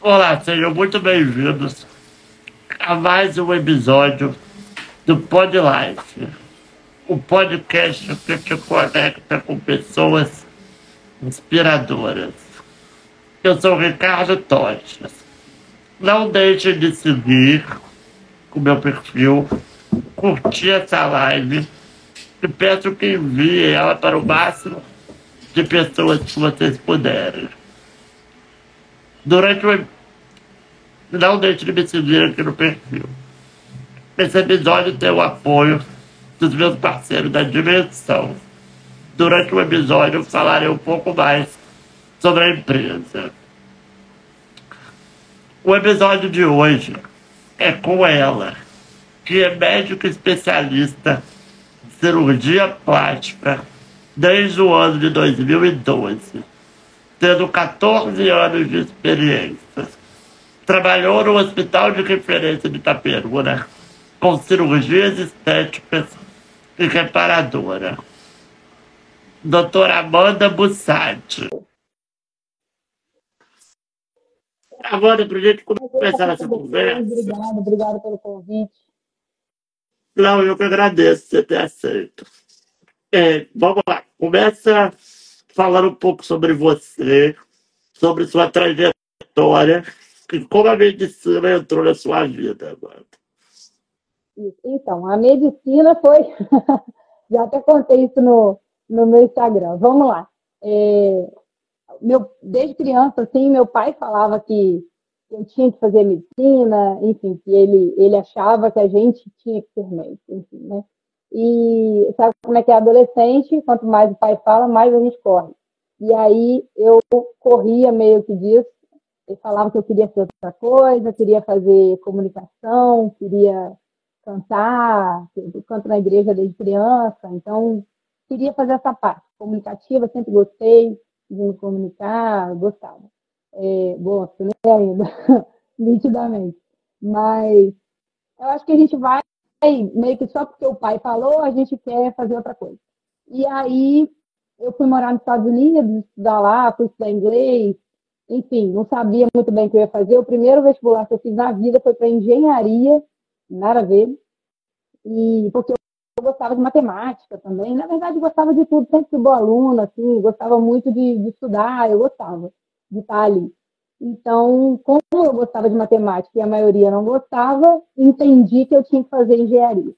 Olá, sejam muito bem-vindos a mais um episódio do Pod Life, o podcast que te conecta com pessoas inspiradoras. Eu sou Ricardo Toches. Não deixe de seguir o meu perfil, curtir essa live e peço que envie ela para o máximo de pessoas que vocês puderem. Durante o. Não deixe de me seguir aqui no perfil. Esse episódio tem o apoio dos meus parceiros da Dimensão. Durante o episódio, eu falarei um pouco mais sobre a empresa. O episódio de hoje é com ela, que é médica especialista em cirurgia plástica desde o ano de 2012 tendo 14 anos de experiência. Trabalhou no Hospital de Referência de Itaperuna, com cirurgias estéticas e reparadora. Doutora Amanda Bussati. Amanda, para a gente começar essa conversa. Obrigada, obrigada pelo convite. Não, eu que agradeço você ter aceito. É, vamos lá, começa falando um pouco sobre você, sobre sua trajetória e como a medicina entrou na sua vida, agora. Então, a medicina foi. Já até contei isso no, no meu Instagram. Vamos lá. É, meu, desde criança, assim, meu pai falava que eu tinha que fazer medicina, enfim, que ele, ele achava que a gente tinha que ser médico, enfim, né? E sabe como é que é adolescente? Quanto mais o pai fala, mais a gente corre. E aí eu corria meio que disso. Ele falava que eu queria fazer outra coisa, queria fazer comunicação, queria cantar, eu canto na igreja desde criança, então queria fazer essa parte comunicativa, sempre gostei de me comunicar, gostava. É, gosto, né, ainda, nitidamente. Mas eu acho que a gente vai meio que só porque o pai falou, a gente quer fazer outra coisa. E aí eu fui morar nos Estados Unidos, estudar lá, fui estudar inglês, enfim, não sabia muito bem o que eu ia fazer. O primeiro vestibular que eu fiz na vida foi para engenharia, nada a ver, e porque eu gostava de matemática também. Na verdade, eu gostava de tudo, sempre fui boa aluna, assim, gostava muito de, de estudar, eu gostava de estar ali. Então, como eu gostava de matemática e a maioria não gostava, entendi que eu tinha que fazer engenharia.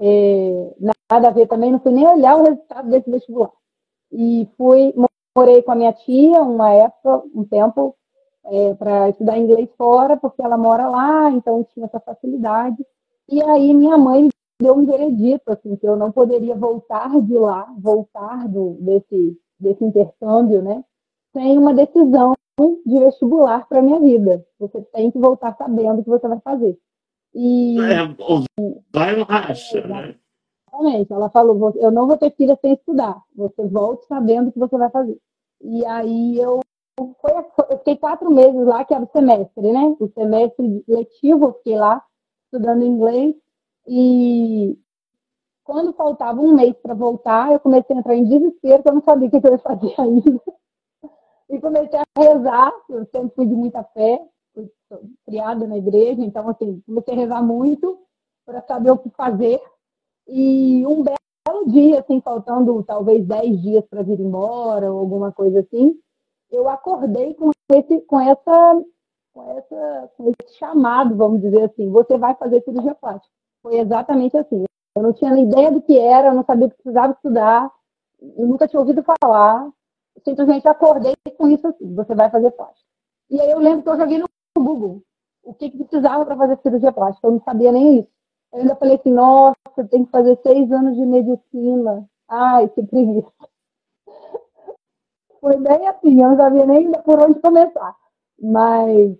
É, nada a ver também, não fui nem olhar o resultado desse vestibular. E fui, morei com a minha tia uma época, um tempo, é, para estudar inglês fora, porque ela mora lá, então tinha essa facilidade. E aí minha mãe deu um veredito, assim, que eu não poderia voltar de lá, voltar do, desse, desse intercâmbio, né, sem uma decisão de vestibular para minha vida. Você tem que voltar sabendo o que você vai fazer. E é, vai ou racha, né? Exatamente. Ela falou: eu não vou ter filha sem estudar. Você volte sabendo o que você vai fazer. E aí eu foi, eu fiquei quatro meses lá, que era o semestre, né? O semestre letivo, eu fiquei lá estudando inglês. E quando faltava um mês para voltar, eu comecei a entrar em desespero, porque eu não sabia o que eu ia fazer ainda e comecei a rezar, eu sempre fui de muita fé, fui criada na igreja, então assim, comecei a rezar muito para saber o que fazer. E um belo dia, assim, faltando talvez 10 dias para vir embora ou alguma coisa assim, eu acordei com esse, com essa, com essa, com esse chamado, vamos dizer assim, você vai fazer cirurgia plástica. Foi exatamente assim. Eu não tinha nem ideia do que era, eu não sabia o que precisava estudar, eu nunca tinha ouvido falar, simplesmente acordei com isso assim, você vai fazer plástica. E aí eu lembro que eu joguei no Google o que, que precisava para fazer cirurgia plástica, eu não sabia nem isso. Eu ainda falei assim, nossa, tem que fazer seis anos de medicina. Ai, que preguiça. Foi bem assim, eu não sabia nem por onde começar. Mas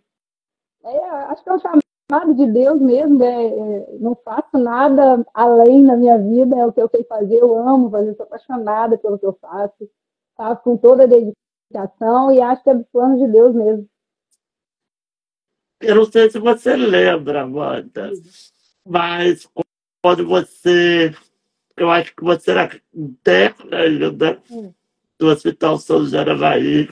é, acho que é um chamado de Deus mesmo, é, é, não faço nada além na minha vida, é o que eu sei fazer, eu amo fazer, sou apaixonada pelo que eu faço faço com toda a dedicação e acho que é do plano de Deus mesmo. Eu não sei se você lembra, Amanda, mas quando você. Eu acho que você era interna ainda hum. do Hospital São Jaravaí.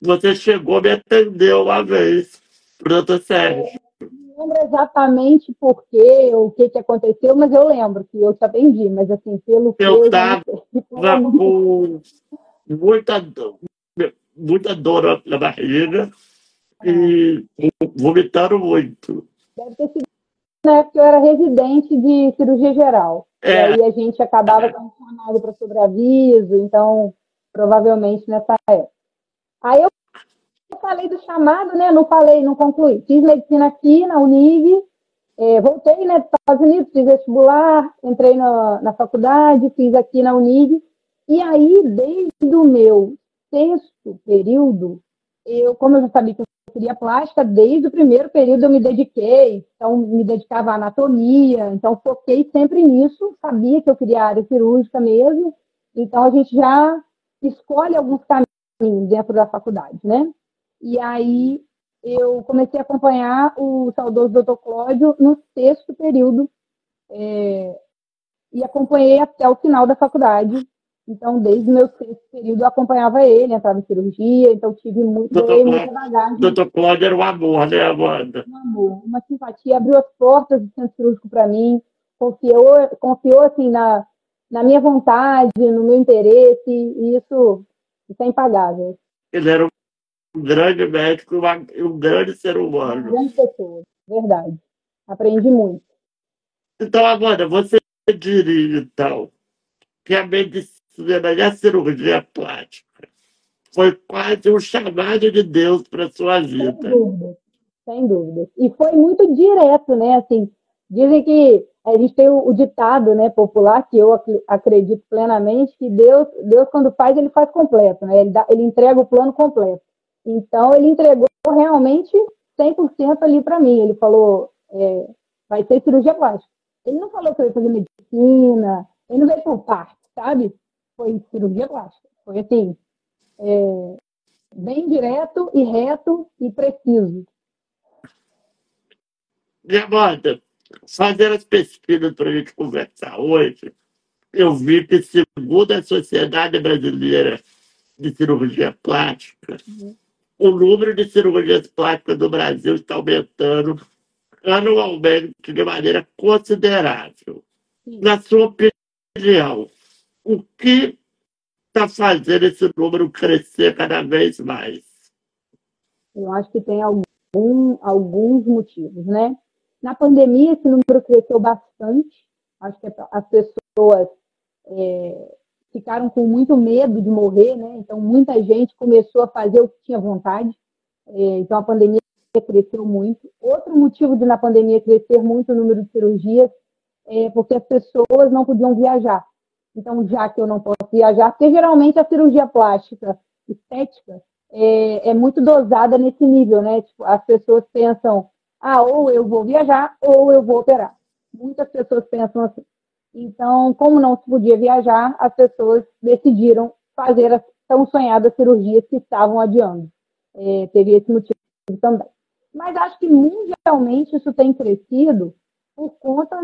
Você chegou me atender uma vez Doutor Sérgio. Não lembro exatamente por quê, o que, que aconteceu, mas eu lembro que eu te atendi, mas assim, pelo que eu estava com muita, muita dor na barriga e vomitando muito. Deve ter sido na época eu era residente de cirurgia geral. É. E aí a gente acabava sendo chamado para sobreaviso, então provavelmente nessa época. Aí eu falei do chamado, né? Não falei, não concluí. Fiz medicina aqui na Unig, é, voltei né, dos Estados Unidos, fiz vestibular, entrei na, na faculdade, fiz aqui na Unig. E aí, desde o meu sexto período, eu, como eu já sabia que eu queria plástica, desde o primeiro período eu me dediquei, então me dedicava à anatomia, então foquei sempre nisso, sabia que eu queria área cirúrgica mesmo, então a gente já escolhe alguns caminhos dentro da faculdade, né? E aí eu comecei a acompanhar o saudoso doutor Cláudio no sexto período é, e acompanhei até o final da faculdade. Então, desde o meu sexto período, eu acompanhava ele, entrava em cirurgia, então tive muito, doutor muita bagagem. Doutor Cláudio era um amor, né, Amanda? Um amor, uma simpatia, abriu as portas do centro cirúrgico para mim, confiou, confiou assim, na, na minha vontade, no meu interesse, e isso, isso é impagável. Ele era um grande médico e um grande ser humano. Uma grande pessoa, verdade. Aprendi muito. Então, Amanda, você diria, então, que a medicina e a cirurgia plástica foi quase um chamado de Deus para sua vida. Sem dúvida, sem dúvida. E foi muito direto, né? Assim, dizem que a gente tem o, o, ditado né, popular, que eu acredito plenamente, que Deus, Deus quando faz, ele faz completo, né? Ele, dá, ele entrega o plano completo. Então, ele entregou realmente 100% ali para mim. Ele falou, é, vai ser cirurgia plástica. Ele não falou que eu ia fazer medicina, ele não veio por parte, sabe? Foi cirurgia plástica. Foi assim, é, bem direto e reto e preciso. Amanda, fazendo as pesquisas para a gente conversar hoje, eu vi que, segundo a Sociedade Brasileira de Cirurgia Plástica, uhum o número de cirurgias plásticas no Brasil está aumentando anualmente de maneira considerável. Sim. Na sua opinião, o que está fazendo esse número crescer cada vez mais? Eu acho que tem algum, alguns motivos, né? Na pandemia, esse número cresceu bastante. Acho que as pessoas é, ficaram com muito medo de morrer, né? Então, muita gente começou a fazer o que tinha vontade. É, então, a pandemia cresceu muito. Outro motivo de na pandemia crescer muito o número de cirurgias é porque as pessoas não podiam viajar. Então, já que eu não posso viajar, porque geralmente a cirurgia plástica estética é, é muito dosada nesse nível, né? Tipo, as pessoas pensam, ah, ou eu vou viajar ou eu vou operar. Muitas pessoas pensam assim. Então, como não se podia viajar, as pessoas decidiram fazer as tão sonhadas cirurgias que estavam adiando. É, teve esse motivo também. Mas acho que mundialmente isso tem crescido por conta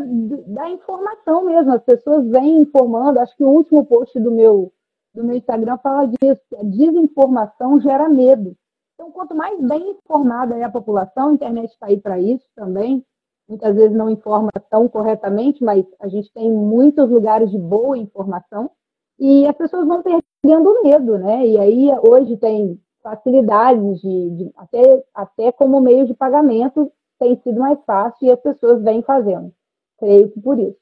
da informação mesmo. As pessoas vêm informando. Acho que o último post do meu, do meu Instagram fala disso. a desinformação gera medo. Então, quanto mais bem informada é a população, a internet está aí para isso também muitas vezes não informa tão corretamente, mas a gente tem muitos lugares de boa informação e as pessoas vão perdendo medo, né? E aí hoje tem facilidades de, de até, até como meio de pagamento tem sido mais fácil e as pessoas vêm fazendo. Creio que por isso.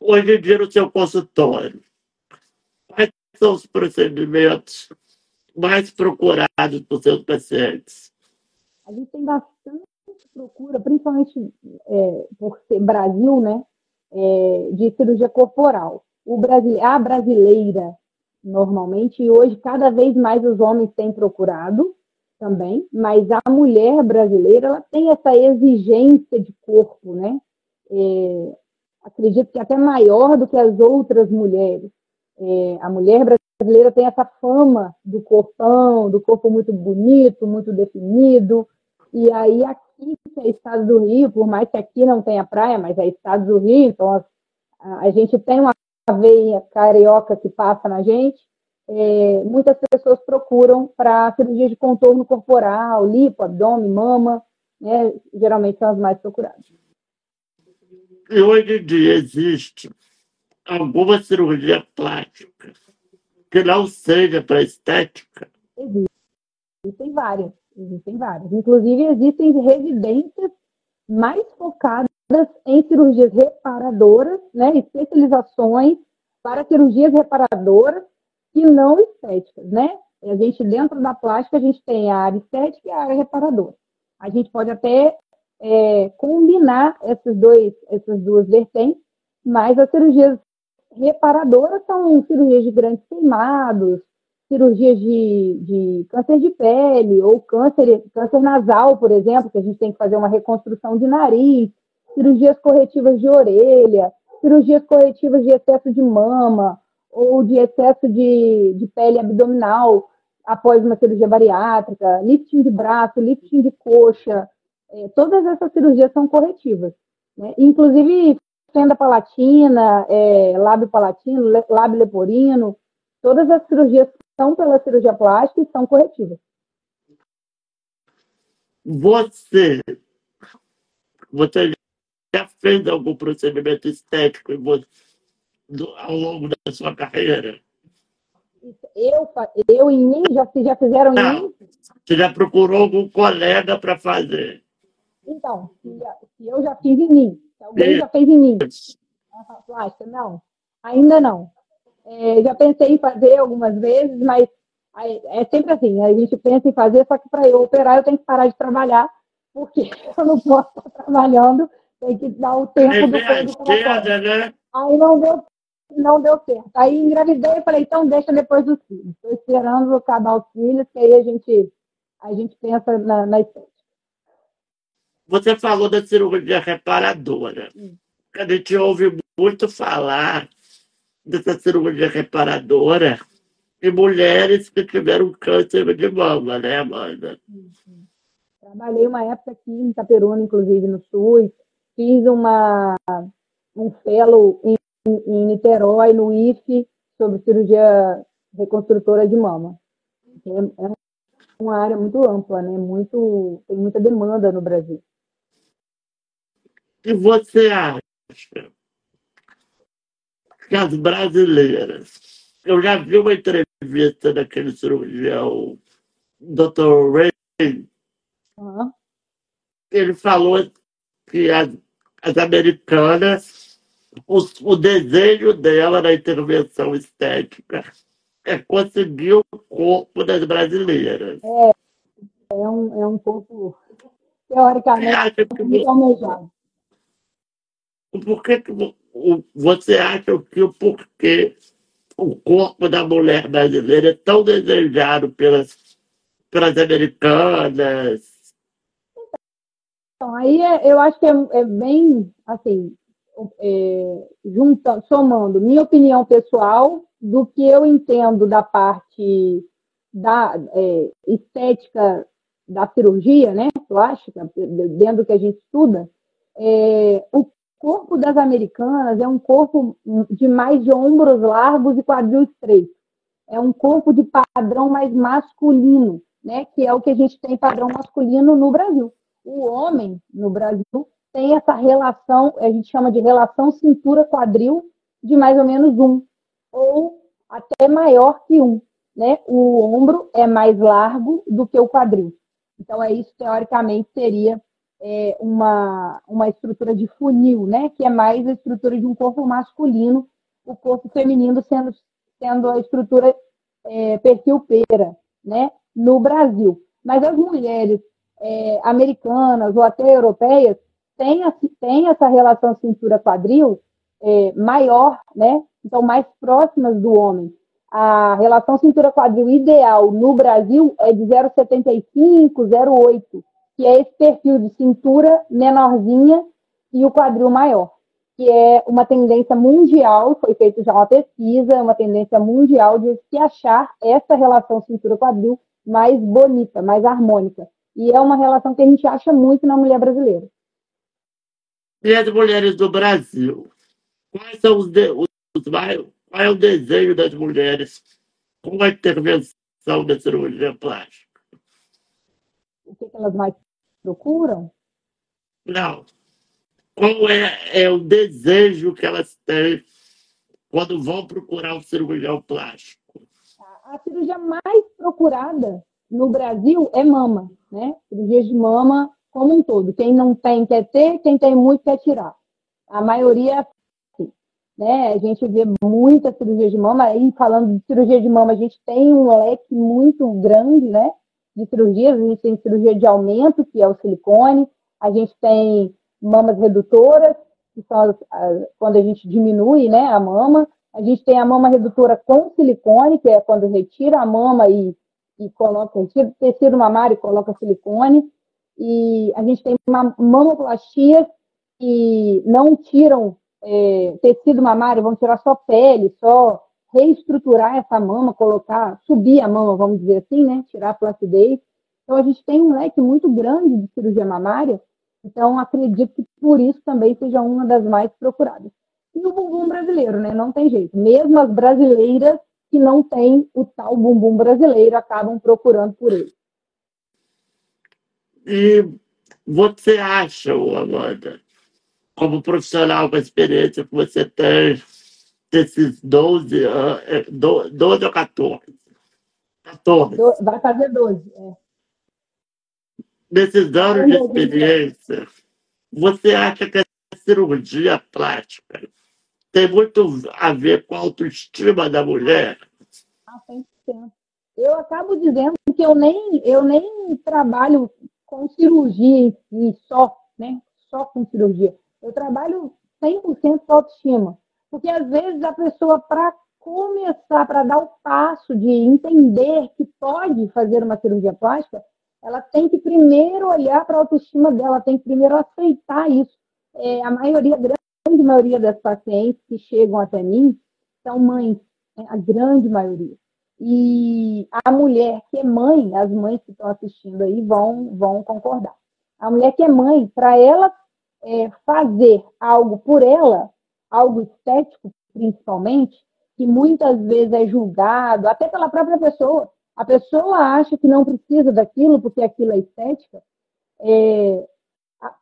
Hoje em dia no seu consultório, quais são os procedimentos mais procurados por seus pacientes? a gente tem bastante procura, principalmente é, por ser Brasil, né, é, de cirurgia corporal. O brasile a brasileira, normalmente, e hoje cada vez mais os homens têm procurado também, mas a mulher brasileira, ela tem essa exigência de corpo, né, é, acredito que até maior do que as outras mulheres. É, a mulher brasileira tem essa fama do corpão, do corpo muito bonito, muito definido, e aí aqui, que é estado do Rio, por mais que aqui não tenha praia, mas é estado do Rio, então a, a gente tem uma veia carioca que passa na gente, é, muitas pessoas procuram para cirurgia de contorno corporal, lipo, abdômen, mama, né? geralmente são as mais procuradas. E hoje em dia existe alguma cirurgia plástica que não seja para estética? Existe. Existem várias, existem várias. Inclusive, existem residências mais focadas em cirurgias reparadoras, né, especializações para cirurgias reparadoras e não estéticas, né? A gente, dentro da plástica, a gente tem a área estética e a área reparadora. A gente pode até é, combinar esses dois, essas duas vertentes, mas as cirurgias reparadoras são cirurgias de grandes queimados, cirurgias de, de câncer de pele ou câncer, câncer nasal, por exemplo, que a gente tem que fazer uma reconstrução de nariz, cirurgias corretivas de orelha, cirurgias corretivas de excesso de mama ou de excesso de, de pele abdominal após uma cirurgia bariátrica, lifting de braço, lifting de coxa, é, todas essas cirurgias são corretivas. Né? Inclusive, fenda palatina, é, lábio palatino, lábio leporino, todas as cirurgias são pela cirurgia plástica e são corretivas. Você, você já fez algum procedimento estético ao longo da sua carreira? Eu, eu em mim? Já, já fizeram Não, em mim? Você já procurou algum colega para fazer? Então, se, eu já fiz em mim, se alguém já fez em mim, plástica, não, ainda não. É, já pensei em fazer algumas vezes, mas é sempre assim, a gente pensa em fazer, só que para eu operar eu tenho que parar de trabalhar, porque eu não posso estar trabalhando, tem que dar o tempo do esquerda, né? Aí não deu, não deu certo. Aí engravidei e falei, então deixa depois dos filhos. Estou esperando acabar os filhos, que aí a gente, a gente pensa na, na estética. Você falou da cirurgia reparadora. Hum. A gente ouve muito falar dessa cirurgia reparadora e mulheres que tiveram câncer de mama, né, Amanda? Trabalhei uma época aqui em Itaperuna, inclusive no SUS, fiz uma, um fellow em, em Niterói, no IFE, sobre cirurgia reconstrutora de mama. É, é uma área muito ampla, né? Muito, tem muita demanda no Brasil. E você acha que as brasileiras eu já vi uma entrevista daquele cirurgião, Dr. Ray. Uhum. Ele falou que as, as americanas, o, o desejo dela na intervenção estética é conseguir o corpo das brasileiras. É, é um, é um corpo, teoricamente, muito almejado. Por que, que você acha que o porquê o corpo da mulher brasileira é tão desejado pelas, pelas americanas. Então, aí é, eu acho que é, é bem, assim, é, junta, somando minha opinião pessoal do que eu entendo da parte da é, estética da cirurgia, né, plástica, dentro do que a gente estuda, é, o corpo das americanas é um corpo de mais de ombros largos e quadril estreito. É um corpo de padrão mais masculino, né? Que é o que a gente tem padrão masculino no Brasil. O homem no Brasil tem essa relação, a gente chama de relação cintura-quadril de mais ou menos um, ou até maior que um. Né? O ombro é mais largo do que o quadril. Então, é isso, teoricamente, seria é, uma, uma estrutura de funil, né? Que é mais a estrutura de um corpo masculino, o corpo feminino sendo, sendo a estrutura é, perfil pera, né? No Brasil. Mas as mulheres é, americanas ou até europeias têm essa relação cintura-quadril é, maior, né? Então, mais próximas do homem. A relação cintura-quadril ideal no Brasil é de 0,75, 0,8 que é esse perfil de cintura menorzinha e o quadril maior, que é uma tendência mundial, foi feita já uma pesquisa, uma tendência mundial de se achar essa relação cintura-quadril mais bonita, mais harmônica. E é uma relação que a gente acha muito na mulher brasileira. E as mulheres do Brasil? Quais são os, de, os qual é o desejo das mulheres com a intervenção da cirurgia plástica? O que, elas mais procuram? Não. Qual é, é o desejo que elas têm quando vão procurar um cirurgião plástico? A cirurgia mais procurada no Brasil é mama, né? Cirurgia de mama como um todo. Quem não tem quer ter, quem tem muito quer tirar. A maioria é assim, né? A gente vê muita cirurgia de mama. Aí, falando de cirurgia de mama, a gente tem um leque muito grande, né? De cirurgias. A gente tem cirurgia de aumento, que é o silicone. A gente tem mamas redutoras, que são as, as, quando a gente diminui né, a mama. A gente tem a mama redutora com silicone, que é quando retira a mama e e coloca, tira o tecido mamário e coloca silicone. E a gente tem uma mamoplastia que não tiram é, tecido mamário, vão tirar só pele, só reestruturar essa mama, colocar, subir a mama, vamos dizer assim, né? Tirar a flacidez. Então a gente tem um leque muito grande de cirurgia mamária, então acredito que por isso também seja uma das mais procuradas. E o bumbum brasileiro, né? Não tem jeito. Mesmo as brasileiras que não tem o tal bumbum brasileiro acabam procurando por ele. E você acha, Amanda, como profissional com a experiência que você tem desses 12 anos, 12 ou 14? 14. Vai fazer 12, é. Nesses anos de experiência, você acha que a cirurgia plástica tem muito a ver com a autoestima da mulher. Ah, 100%. Eu acabo dizendo que eu nem, eu nem trabalho com cirurgia em si, só, né? Só com cirurgia. Eu trabalho 100% com autoestima. Porque às vezes a pessoa, para começar, para dar o passo de entender que pode fazer uma cirurgia plástica, ela tem que primeiro olhar para a autoestima dela, tem que primeiro aceitar isso. É, a maioria, grande maioria das pacientes que chegam até mim são mães, né? a grande maioria. E a mulher que é mãe, as mães que estão assistindo aí vão, vão concordar. A mulher que é mãe, para ela é, fazer algo por ela, algo estético principalmente, que muitas vezes é julgado, até pela própria pessoa. A pessoa acha que não precisa daquilo porque aquilo é estética. É,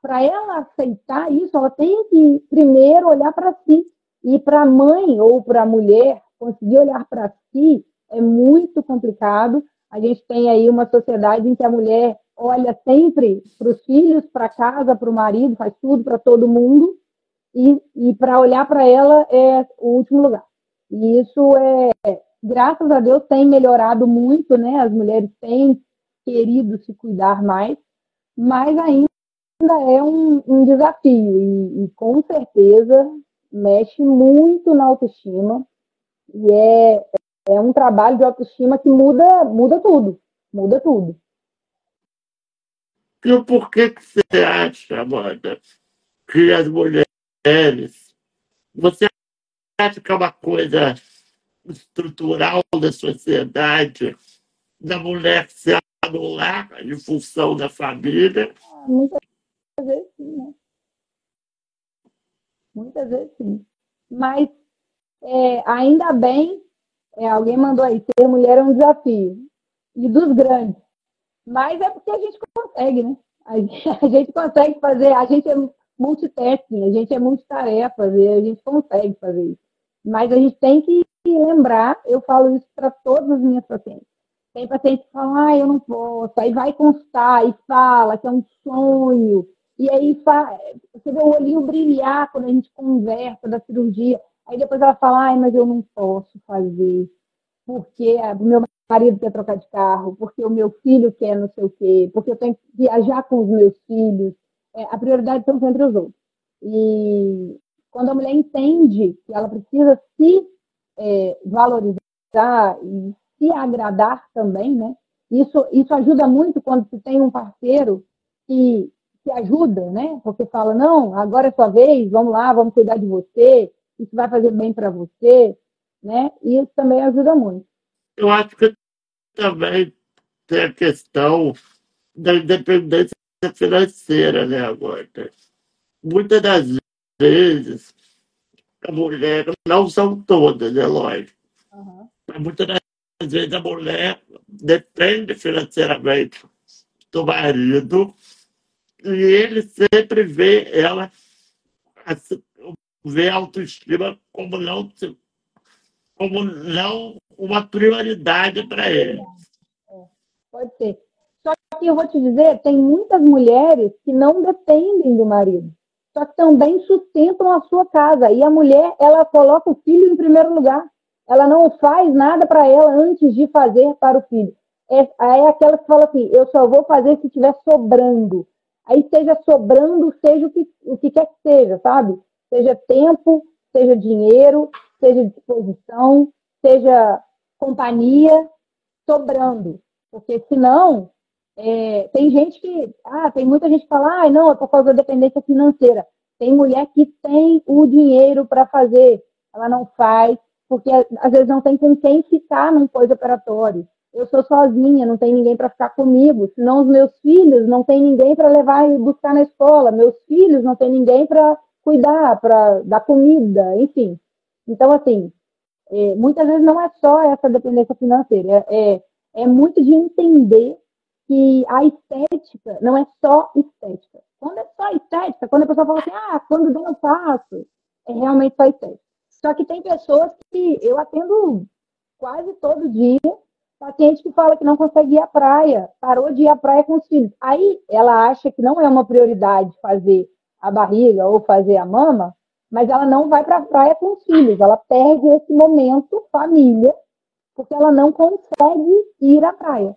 para ela aceitar isso, ela tem que primeiro olhar para si. E para a mãe ou para a mulher conseguir olhar para si é muito complicado. A gente tem aí uma sociedade em que a mulher olha sempre para os filhos, para casa, para o marido, faz tudo para todo mundo, e, e para olhar para ela é o último lugar. E isso é, graças a Deus, tem melhorado muito, né? As mulheres têm querido se cuidar mais, mas ainda é um, um desafio e, e, com certeza mexe muito na autoestima e é, é um trabalho de autoestima que muda, muda tudo, muda tudo. E por que, que você acha, Amanda, que as mulheres, você acha que é uma coisa estrutural da sociedade, da mulher se anular em função da família? Ah, muitas vezes sim, né? Muitas vezes sim. Mas é, ainda bem, é, alguém mandou aí, ser mulher é um desafio. E dos grandes. Mas é porque a gente consegue, né? A gente, a gente consegue fazer, a gente é multitasking, a gente é multitarefas e a gente consegue fazer isso. Mas a gente tem que lembrar, eu falo isso para todas as minhas pacientes. Tem paciente que fala, ah, eu não posso, aí vai constar e fala que é um sonho, e aí você vê o olhinho brilhar quando a gente conversa da cirurgia. Aí depois ela fala, ai, mas eu não posso fazer, porque o meu marido quer trocar de carro, porque o meu filho quer não sei o quê, porque eu tenho que viajar com os meus filhos. É, a prioridade são sempre os outros. E quando a mulher entende que ela precisa se é, valorizar e se agradar também, né? Isso, isso ajuda muito quando se tem um parceiro que que ajuda, né? Porque fala, não, agora é sua vez, vamos lá, vamos cuidar de você, isso vai fazer bem para você, né? E isso também ajuda muito. Eu acho que também tem a questão da independência financeira, né, agora. Muitas das vezes, a mulher, não são todas, é lógico, uhum. mas muitas das vezes a mulher depende financeiramente do marido e ele sempre vê ela, vê a autoestima como não, como não uma prioridade para ele. É, pode ser. Só que eu vou te dizer, tem muitas mulheres que não dependem do marido, só que também sustentam a sua casa. E a mulher, ela coloca o filho em primeiro lugar. Ela não faz nada para ela antes de fazer para o filho. É, é aquela que fala assim, eu só vou fazer se estiver sobrando. Aí seja sobrando, seja o que, o que quer que seja, sabe? Seja tempo, seja dinheiro, seja disposição, seja companhia, sobrando. Porque senão, é, tem gente que. Ah, tem muita gente que fala, ah, não, é por causa da dependência financeira. Tem mulher que tem o dinheiro para fazer, ela não faz, porque às vezes não tem com quem ficar num pós-operatório. Eu sou sozinha, não tem ninguém para ficar comigo. Senão os meus filhos não tem ninguém para levar e buscar na escola. Meus filhos não tem ninguém para cuidar, para dar comida, enfim. Então, assim, é, muitas vezes não é só essa dependência financeira, é, é, muito de entender que a estética não é só estética. Quando é só estética, quando a pessoa fala assim, ah, quando eu faço, é realmente só estética. Só que tem pessoas que eu atendo quase todo dia, paciente que fala que não consegue ir à praia, parou de ir à praia com os filhos. Aí ela acha que não é uma prioridade fazer a barriga ou fazer a mama, mas ela não vai para a praia com os filhos, ela perde esse momento família, porque ela não consegue ir à praia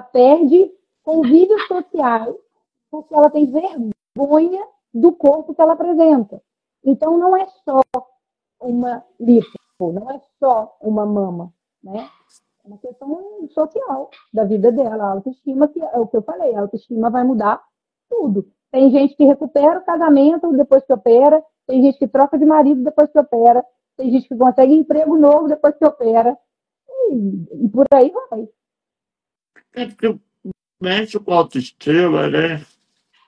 perde convívios sociais porque ela tem vergonha do corpo que ela apresenta. Então, não é só uma lipo, não é só uma mama, né? É uma questão social da vida dela, a autoestima, que é o que eu falei, a autoestima vai mudar tudo. Tem gente que recupera o casamento depois que opera, tem gente que troca de marido depois que opera, tem gente que consegue emprego novo depois que opera, e, e por aí vai. É porque mexe com a autoestima, né?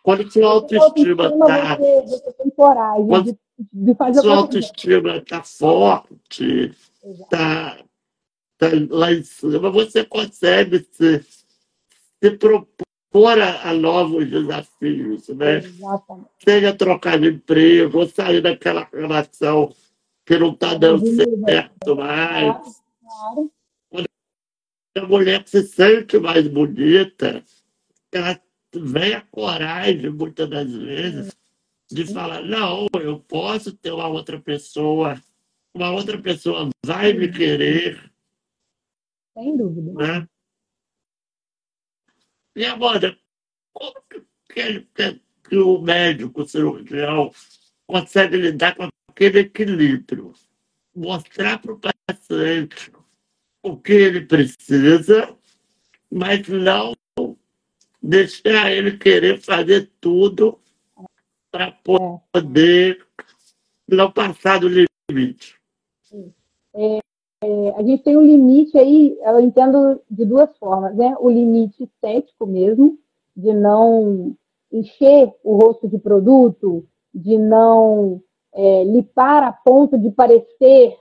Quando sua autoestima está. Você, você tem coragem de, de fazer Sua autoestima está forte, está tá lá em cima, você consegue se, se propor a, a novos desafios, né? Exatamente. Seja trocar de emprego, ou sair daquela relação que não está dando certo mais. Claro, claro a mulher que se sente mais bonita, ela vem a coragem, muitas das vezes, de falar, não, eu posso ter uma outra pessoa, uma outra pessoa vai me querer. Sem dúvida. Né? E, Amanda, como que, que, que o médico, o cirurgião, consegue lidar com aquele equilíbrio? Mostrar para o paciente o que ele precisa, mas não deixar ele querer fazer tudo para poder não passar do limite. É, é, a gente tem um limite aí, eu entendo de duas formas, né? O limite estético mesmo, de não encher o rosto de produto, de não é, lipar a ponto de parecer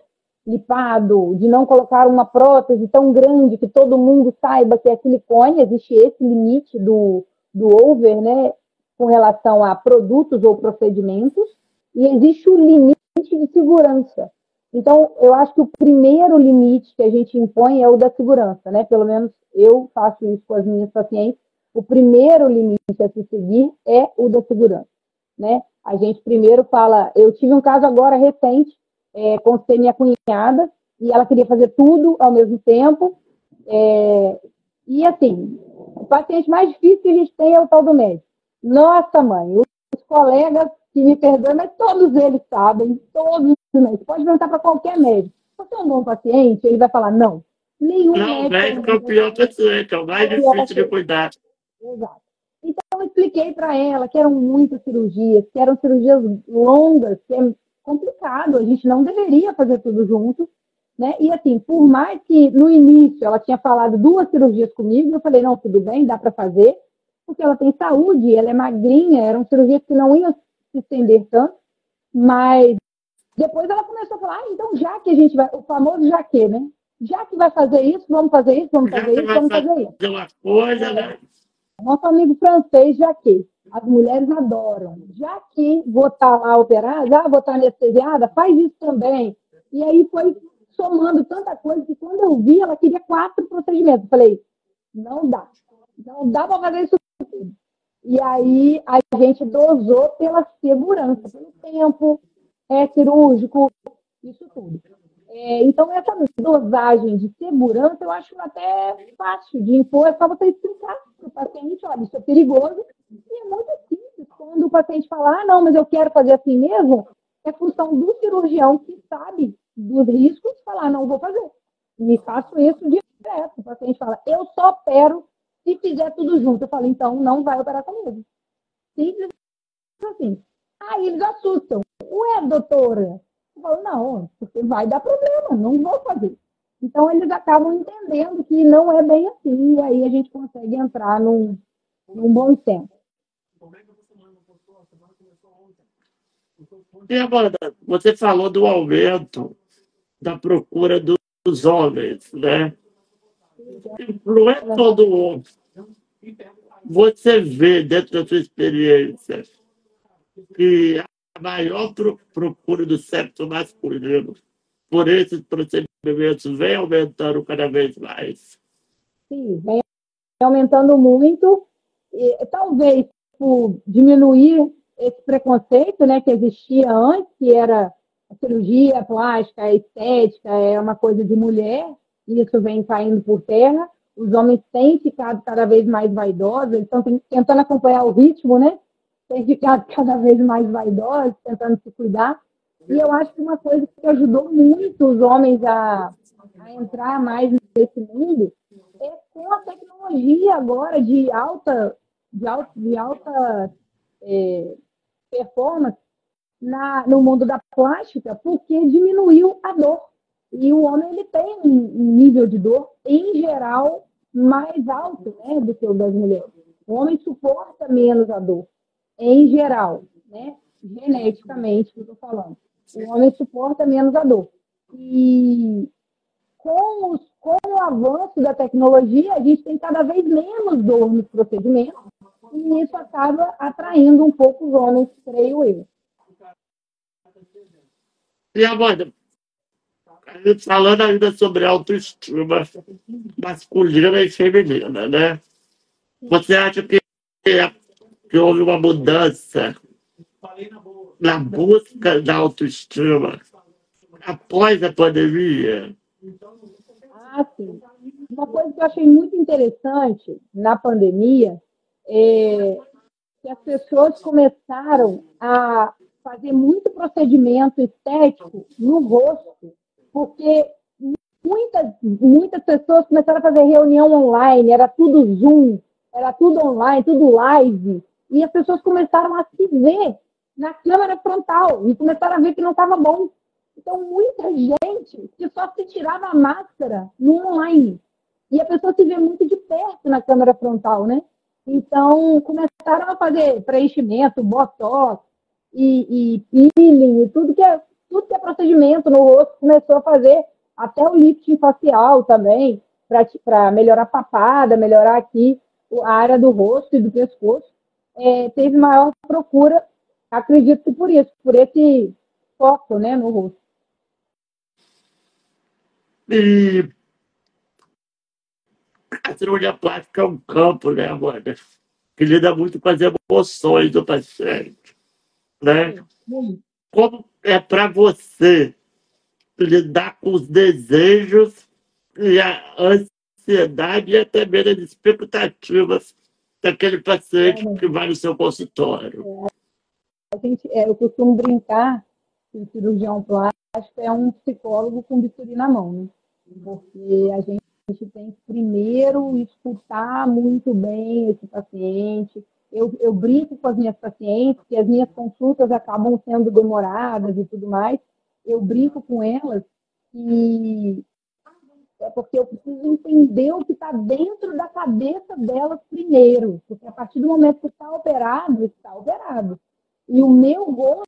lipado, de não colocar uma prótese tão grande que todo mundo saiba que é silicone, existe esse limite do, do over, né, com relação a produtos ou procedimentos, e existe o limite de segurança. Então, eu acho que o primeiro limite que a gente impõe é o da segurança, né? Pelo menos eu faço isso com as minhas pacientes. O primeiro limite a se seguir é o da segurança, né? A gente primeiro fala, eu tive um caso agora recente é, consultei minha cunhada e ela queria fazer tudo ao mesmo tempo. É, e assim, o paciente mais difícil que a gente tem é o tal do médico. Nossa, mãe, os colegas que me perdoam, mas todos eles sabem, todos Pode perguntar para qualquer médico. Você é um bom paciente? Ele vai falar, não. Nenhum não, médico. médico é o pior paciente, é o mais difícil de cuidar. Exato. Então, eu expliquei para ela que eram muitas cirurgias, que eram cirurgias longas, que é complicado, a gente não deveria fazer tudo junto, né? E assim, por mais que no início ela tinha falado duas cirurgias comigo, eu falei, não, tudo bem, dá para fazer, porque ela tem saúde, ela é magrinha, eram cirurgias que não iam se estender tanto, mas depois ela começou a falar, ah, então já que a gente vai, o famoso já que, né? já que vai fazer isso, vamos fazer isso, vamos fazer isso, vamos fazer isso. Uma coisa, né? Nosso amigo francês, já que as mulheres adoram. Já que vou estar lá operada, ah, vou estar anestesiada, faz isso também. E aí foi somando tanta coisa que quando eu vi, ela queria quatro procedimentos. Eu falei, não dá. Não dá para fazer isso tudo. E aí a gente dosou pela segurança, pelo tempo é, cirúrgico, isso tudo. É, então, essa dosagem de segurança eu acho até fácil de impor, é só você explicar para o paciente, olha, isso é perigoso, e é muito simples. Quando o paciente fala, ah, não, mas eu quero fazer assim mesmo, é função do cirurgião que sabe dos riscos, falar, não vou fazer. E faço isso direto. O paciente fala, eu só opero se fizer tudo junto. Eu falo, então não vai operar comigo. Simples assim. Aí eles assustam. Ué, doutora? Eu falo, não, porque vai dar problema, não vou fazer. Então eles acabam entendendo que não é bem assim, e aí a gente consegue entrar num, num bom tempo. E agora, você falou do aumento da procura dos homens, né? Não é todo homem. Você vê, dentro da sua experiência, que maior procura do sexo masculino por esses procedimentos vem aumentando cada vez mais. Sim, vem aumentando muito. E, talvez por diminuir esse preconceito né, que existia antes, que era a cirurgia plástica, a estética, é uma coisa de mulher, e isso vem caindo por terra. Os homens têm ficado cada vez mais vaidosos, eles estão tentando acompanhar o ritmo, né? Têm ficado cada vez mais vaidosos, tentando se cuidar. E eu acho que uma coisa que ajudou muito os homens a, a entrar mais nesse mundo é com a tecnologia agora de alta, de alta, de alta é, performance na, no mundo da plástica, porque diminuiu a dor. E o homem ele tem um nível de dor, em geral, mais alto né, do que o das mulheres. O homem suporta menos a dor, em geral, né? geneticamente, que eu estou falando. O homem suporta menos a dor. E com, os, com o avanço da tecnologia, a gente tem cada vez menos dor nos procedimentos, e isso acaba atraindo um pouco os homens, creio eu. E agora, falando ainda sobre autoestima masculina e feminina, né? Você acha que, que houve uma mudança na busca da autoestima após a pandemia? Ah, sim. Uma coisa que eu achei muito interessante na pandemia é que as pessoas começaram a fazer muito procedimento estético no rosto, porque muitas, muitas pessoas começaram a fazer reunião online, era tudo Zoom, era tudo online, tudo live, e as pessoas começaram a se ver na câmera frontal e começaram a ver que não estava bom. Então, muita gente que só se tirava a máscara no online. E a pessoa se vê muito de perto na câmera frontal, né? Então, começaram a fazer preenchimento, botox, e, e peeling, e tudo que, é, tudo que é procedimento no rosto começou a fazer, até o lifting facial também, para melhorar a papada, melhorar aqui a área do rosto e do pescoço. É, teve maior procura, acredito que por isso, por esse foco né, no rosto. E a cirurgia plástica é um campo, né, Amanda? Que lida muito com as emoções do paciente né? Como é para você lidar com os desejos e a ansiedade e até mesmo as expectativas daquele paciente que vai no seu consultório? A gente, é, eu costumo brincar que o cirurgião plástico é um psicólogo com bisturi na mão, né? Porque a gente, a gente tem que primeiro escutar muito bem esse paciente, eu, eu brinco com as minhas pacientes, que as minhas consultas acabam sendo demoradas e tudo mais. Eu brinco com elas e é porque eu preciso entender o que está dentro da cabeça delas primeiro, porque a partir do momento que está operado, está operado. E o meu gosto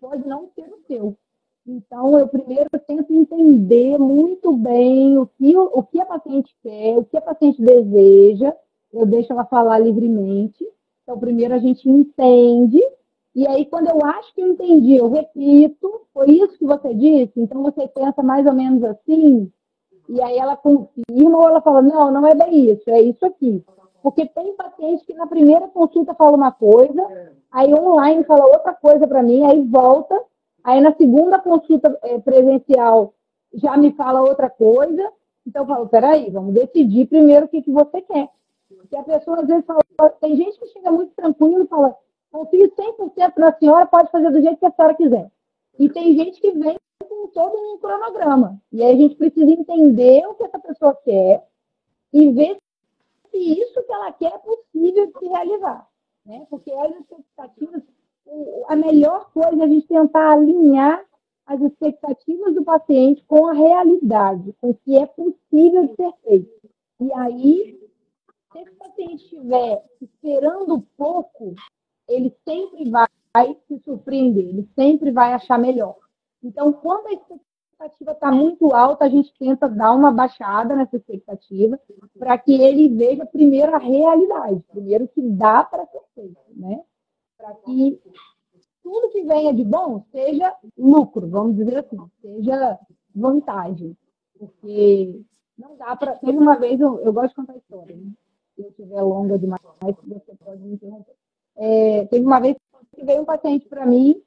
pode não ser o seu. Então, eu primeiro tento entender muito bem o que, o que a paciente quer, o que a paciente deseja, eu deixo ela falar livremente. Então, primeiro a gente entende, e aí, quando eu acho que eu entendi, eu repito, foi isso que você disse? Então, você pensa mais ou menos assim, e aí ela confirma ou ela fala, não, não é bem isso, é isso aqui. Porque tem paciente que na primeira consulta fala uma coisa, aí online fala outra coisa para mim, aí volta, aí na segunda consulta é, presencial já me fala outra coisa. Então eu falo, peraí, vamos decidir primeiro o que, que você quer. Porque a pessoa às vezes fala, tem gente que chega muito tranquilo e fala, confio 100% na senhora, pode fazer do jeito que a senhora quiser. E tem gente que vem com todo um cronograma. E aí a gente precisa entender o que essa pessoa quer e ver se isso que ela quer é possível de se realizar. Né? Porque as expectativas, a melhor coisa é a gente tentar alinhar as expectativas do paciente com a realidade, com o que é possível de ser feito. E aí, se esse paciente estiver esperando pouco, ele sempre vai se surpreender, ele sempre vai achar melhor. Então, quando a expectativa está muito alta, a gente tenta dar uma baixada nessa expectativa para que ele veja primeiro a realidade, primeiro que dá para ser feito, né? Para que tudo que venha de bom seja lucro, vamos dizer assim, seja vantagem. Porque não dá para. Teve uma vez, eu, eu gosto de contar história, né? Se eu estiver longa demais, você pode me interromper. É, teve uma vez que veio um paciente para mim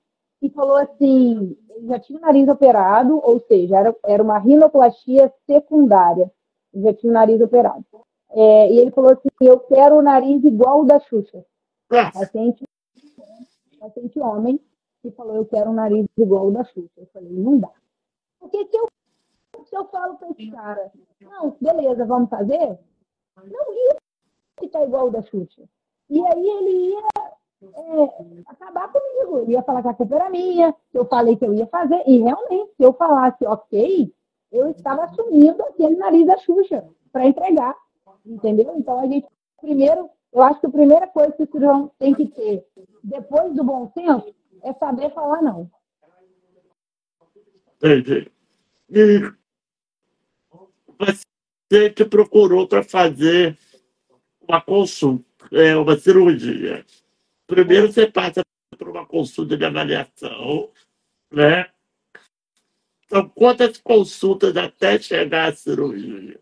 e falou assim: ele já tinha o nariz operado, ou seja, era, era uma rinoplastia secundária, já tinha o nariz operado. É, e ele falou assim: eu quero o nariz igual o da Xuxa. Paciente, paciente homem, que falou: eu quero um nariz igual o da Xuxa. Eu falei: não dá. Porque se eu, se eu falo para esse cara: não, beleza, vamos fazer? Não ia ficar igual o da Xuxa. E aí ele ia é, acabar comigo. Ele ia falar que a culpa era minha, que eu falei que eu ia fazer. E realmente, se eu falasse ok, eu estava assumindo aquele nariz da Xuxa para entregar. Entendeu? Então a gente, primeiro, eu acho que a primeira coisa que o cirurgião tem que ter, depois do bom senso, é saber falar não. Entendi. E você te procurou para fazer uma consulta, é, uma cirurgia. Primeiro você passa por uma consulta de avaliação, né? Então, quantas consultas até chegar à cirurgia?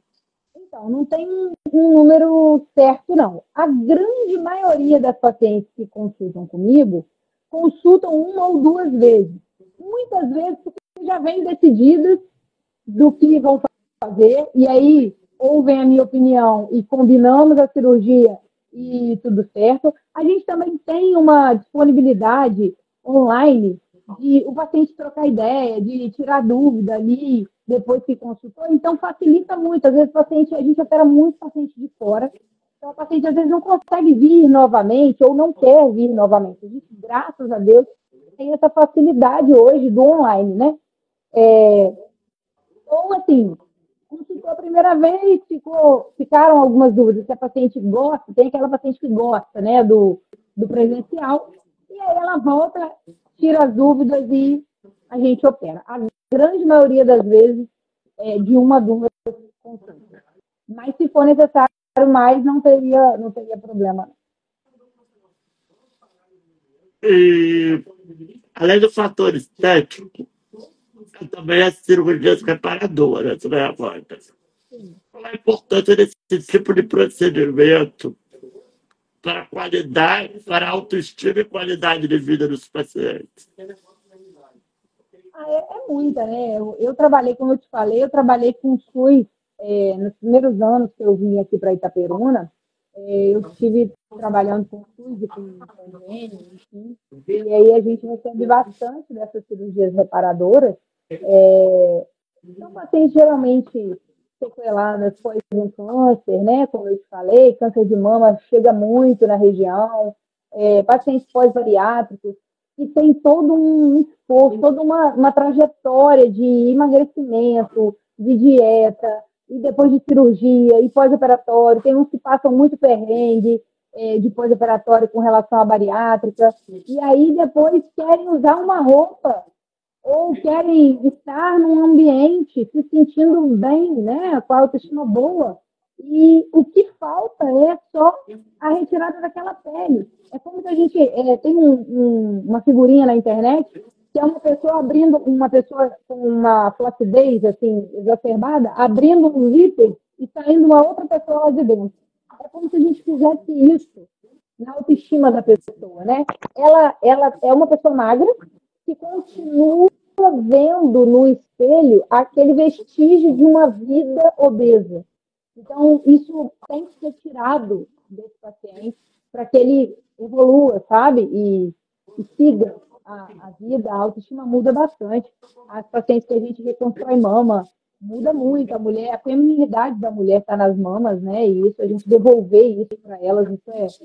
Então, não tem um número certo, não. A grande maioria das pacientes que consultam comigo consultam uma ou duas vezes. Muitas vezes já vêm decididas do que vão fazer, e aí ouvem a minha opinião e combinamos a cirurgia e tudo certo. A gente também tem uma disponibilidade online de o paciente trocar ideia, de tirar dúvida ali depois que consultou. Então, facilita muito. Às vezes, o paciente, a gente opera muito paciente de fora. Então, o paciente, às vezes, não consegue vir novamente ou não quer vir novamente. A gente, graças a Deus, tem essa facilidade hoje do online, né? É, ou, assim, consultou a primeira vez, ficou, ficaram algumas dúvidas, se a paciente gosta, tem aquela paciente que gosta, né, do, do presencial, e aí ela volta, tira as dúvidas e a gente opera. A grande maioria das vezes é de uma a duas consultas. Mas se for necessário mais, não teria, não teria problema. Além do fator estético, também as cirurgias reparadoras, né, Amanda? Qual a importância desse tipo de procedimento para a qualidade, para a autoestima e qualidade de vida dos pacientes? Ah, é, é, muita, né? Eu, eu, trabalhei, como eu te falei, eu trabalhei com SUS é, nos primeiros anos que eu vim aqui para Itaperuna. É, eu estive trabalhando com SUS e com convênio, enfim. E aí a gente recebe bastante dessas cirurgias reparadoras. É, são pacientes geralmente sequeladas após um câncer, né? Como eu te falei, câncer de mama chega muito na região, é, pacientes pós-bariátricos, que tem todo um esforço, toda uma, uma trajetória de emagrecimento, de dieta, e depois de cirurgia, e pós-operatório, tem uns que passam muito perrengue, é, de pós-operatório com relação à bariátrica, e aí depois querem usar uma roupa ou querem estar num ambiente se sentindo bem, né, com a autoestima boa, e o que falta é só a retirada daquela pele. É como se a gente é, tem um, um, uma figurinha na internet que é uma pessoa abrindo, uma pessoa com uma flacidez assim, exacerbada, abrindo um zíper e saindo uma outra pessoa lá de dentro. É como se a gente fizesse isso na autoestima da pessoa, né? Ela, ela é uma pessoa magra que continua vendo no espelho aquele vestígio de uma vida obesa. Então, isso tem que ser tirado desse paciente para que ele evolua, sabe? E, e siga a, a, vida, a autoestima muda bastante. As pacientes que a gente reconstrói mama, muda muito. A mulher, a feminilidade da mulher está nas mamas, né? E isso, a gente devolver isso para elas, isso é, é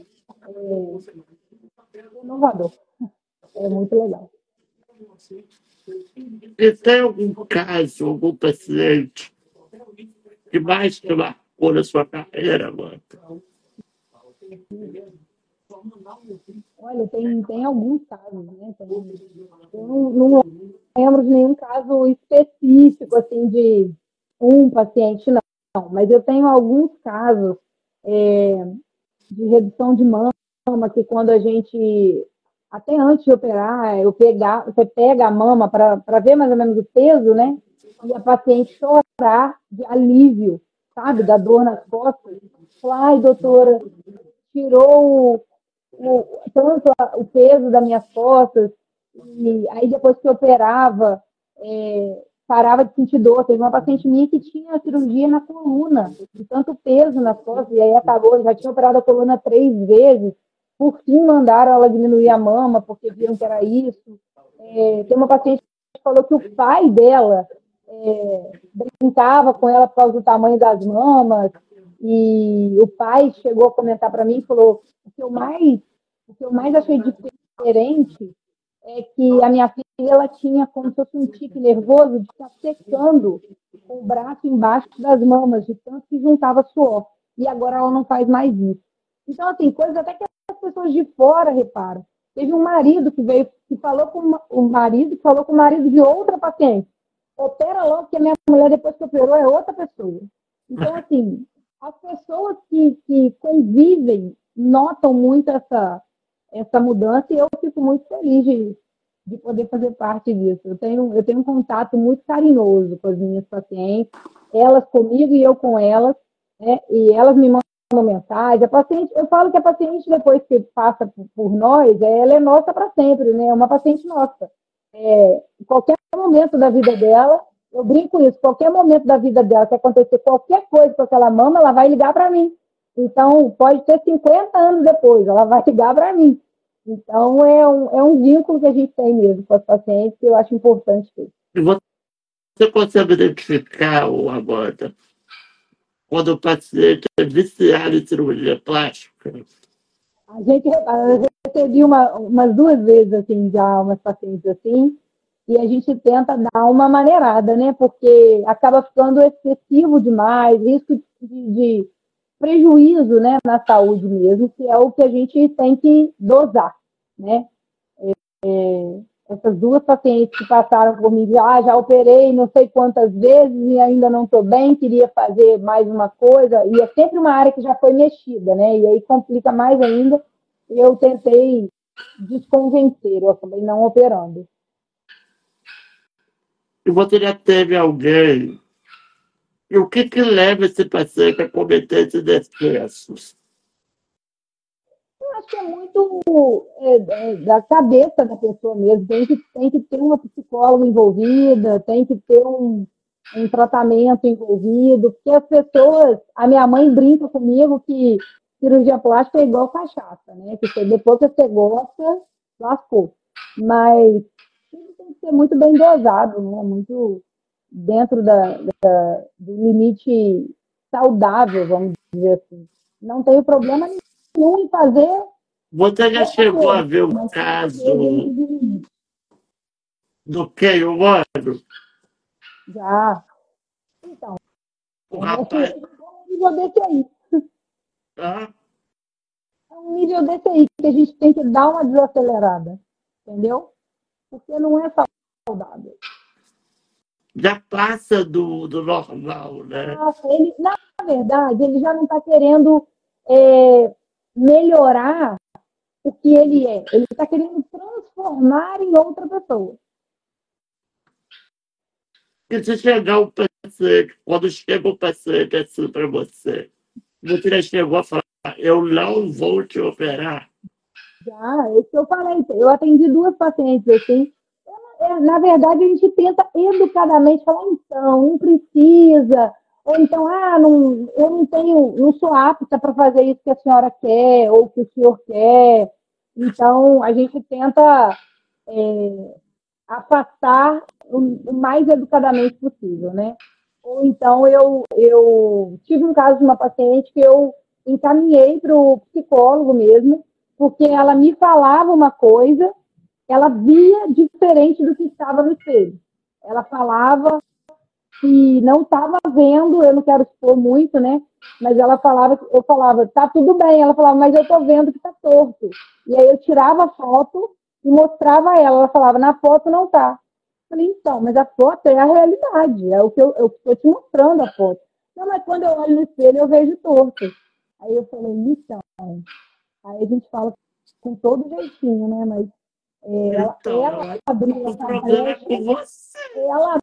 inovador. É muito legal. E tem algum caso, algum paciente que mais te marcou na sua carreira, mano? Olha, tem, tem alguns casos, né? Tem, eu não, não lembro de nenhum caso específico, assim, de um paciente, não. Mas eu tenho alguns casos é, de redução de mama, que quando a gente, até antes de operar, eu pegar, você pega a mama para ver mais ou menos o peso, né? E a paciente chorar de alívio, sabe? Da dor nas costas. Ai, doutora, tirou o, tanto a, o peso das minhas costas, e aí depois que operava, é, parava de sentir dor. Teve uma paciente minha que tinha cirurgia na coluna, de tanto peso nas costas, e aí acabou, já tinha operado a coluna três vezes, por fim mandaram ela diminuir a mama, porque viram que era isso. É, tem uma paciente que falou que o pai dela é, brincava com ela por causa do tamanho das mamas, e o pai chegou a comentar para mim e falou: o que eu mais o que eu mais achei diferente é que a minha filha ela tinha como se fosse um tique nervoso de estar secando o braço embaixo das mamas, de tanto que juntava suor. E agora ela não faz mais isso. Então, assim, coisas até que as pessoas de fora reparam. Teve um marido que veio, que falou com o marido, que falou com o marido de outra paciente. Opera logo, que a minha mulher, depois que operou, é outra pessoa. Então, assim, as pessoas que, que convivem notam muito essa, essa mudança e eu fico muito feliz de, de poder fazer parte disso. Eu tenho, eu tenho um contato muito carinhoso com as minhas pacientes, elas comigo e eu com elas, né? e elas me mandam mensagem. A paciente, eu falo que a paciente, depois que passa por, nós, ela é nossa para sempre, né? é uma paciente nossa. É, qualquer momento da vida dela, eu brinco isso, qualquer momento da vida dela, se acontecer qualquer coisa com aquela mama, ela vai ligar para mim. Então, pode ter 50 anos depois, ela vai ligar para mim. Então, é um, é um vínculo que a gente tem mesmo com os pacientes que eu acho importante ter. Você consegue identificar, o Amanda, quando o paciente é viciado em cirurgia plástica? A gente, eu recebi uma, umas duas vezes, assim, já umas pacientes assim, e a gente tenta dar uma maneirada, né? Porque acaba ficando excessivo demais, risco de, de prejuízo né, na saúde mesmo, que é o que a gente tem que dosar, né? É, é, essas duas pacientes que passaram por mim, ah, já operei não sei quantas vezes e ainda não estou bem, queria fazer mais uma coisa, e é sempre uma área que já foi mexida, né? E aí complica mais ainda. Eu tentei desconvencer, eu acabei não operando. E você já teve alguém e o que, que leva esse paciente a cometer esses excessos? Acho que é muito é, é, da cabeça da pessoa mesmo. Tem que, tem que ter uma psicóloga envolvida, tem que ter um, um tratamento envolvido, porque as pessoas. A minha mãe brinca comigo que cirurgia plástica é igual cachaça, né? Que depois que você gosta, lascou. Mas tem que ser muito bem dosado, né? Muito dentro da, da, do limite saudável, vamos dizer assim. Não tenho problema nenhum em fazer. Você já chegou a ver o caso do Keio Moro? Já. Então. O rapaz. É um nível desse aí. Ah. É um nível desse aí que a gente tem que dar uma desacelerada. Entendeu? Porque não é saudável. já passa do, do normal, né? Nossa, ele, na verdade, ele já não está querendo é, melhorar o que ele é. Ele está querendo transformar em outra pessoa. E se chegar um paciente, quando chega um paciente assim para você, você já chegou a falar, eu não vou te operar? Já, é isso eu falei. Eu atendi duas pacientes assim. É, na verdade, a gente tenta educadamente falar, então, não precisa. Ou então, ah, não, eu não tenho, não sou apta para fazer isso que a senhora quer, ou que o senhor quer. Então, a gente tenta é, afastar o, mais educadamente possível, né? Ou então eu, eu tive um caso de uma paciente que eu encaminhei para o psicólogo mesmo, porque ela me falava uma coisa, ela via diferente do que estava no espelho. Ela falava que não estava vendo, eu não quero expor muito, né? Mas ela falava, eu falava, tá tudo bem. Ela falava, mas eu tô vendo que tá torto. E aí eu tirava a foto e mostrava a ela. Ela falava, na foto não tá. Falei, então, mas a foto é a realidade, é o que eu estou te mostrando a foto. Não, mas quando eu olho no espelho, eu vejo torto. Aí eu falei, então. Aí a gente fala com todo jeitinho, né? Mas é, então, ela, abriu essa brecha. É ela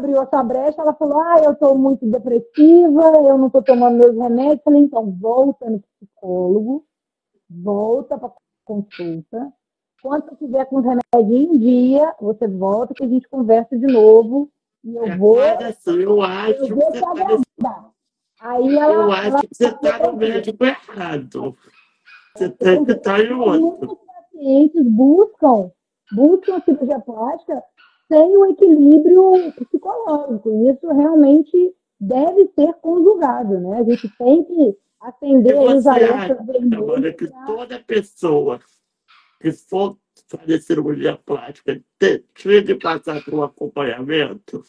abriu essa brecha, ela falou, ah, eu estou muito depressiva, eu não estou tomando meus remédios. Eu falei, então, volta no psicólogo, volta para consulta, quando você tiver com os remédios em dia, você volta que a gente conversa de novo. E eu vou. Assim, eu acho eu vou que você tá Aí ela, eu acho ela, que você está no médico errado. Você tem que estar em outro. Muitos pacientes buscam, buscam a cirurgia plástica sem o equilíbrio psicológico. E isso realmente deve ser conjugado, né? A gente tem que atender os alertas Agora que toda pessoa que for fazer cirurgia plástica, tinha de passar por um acompanhamento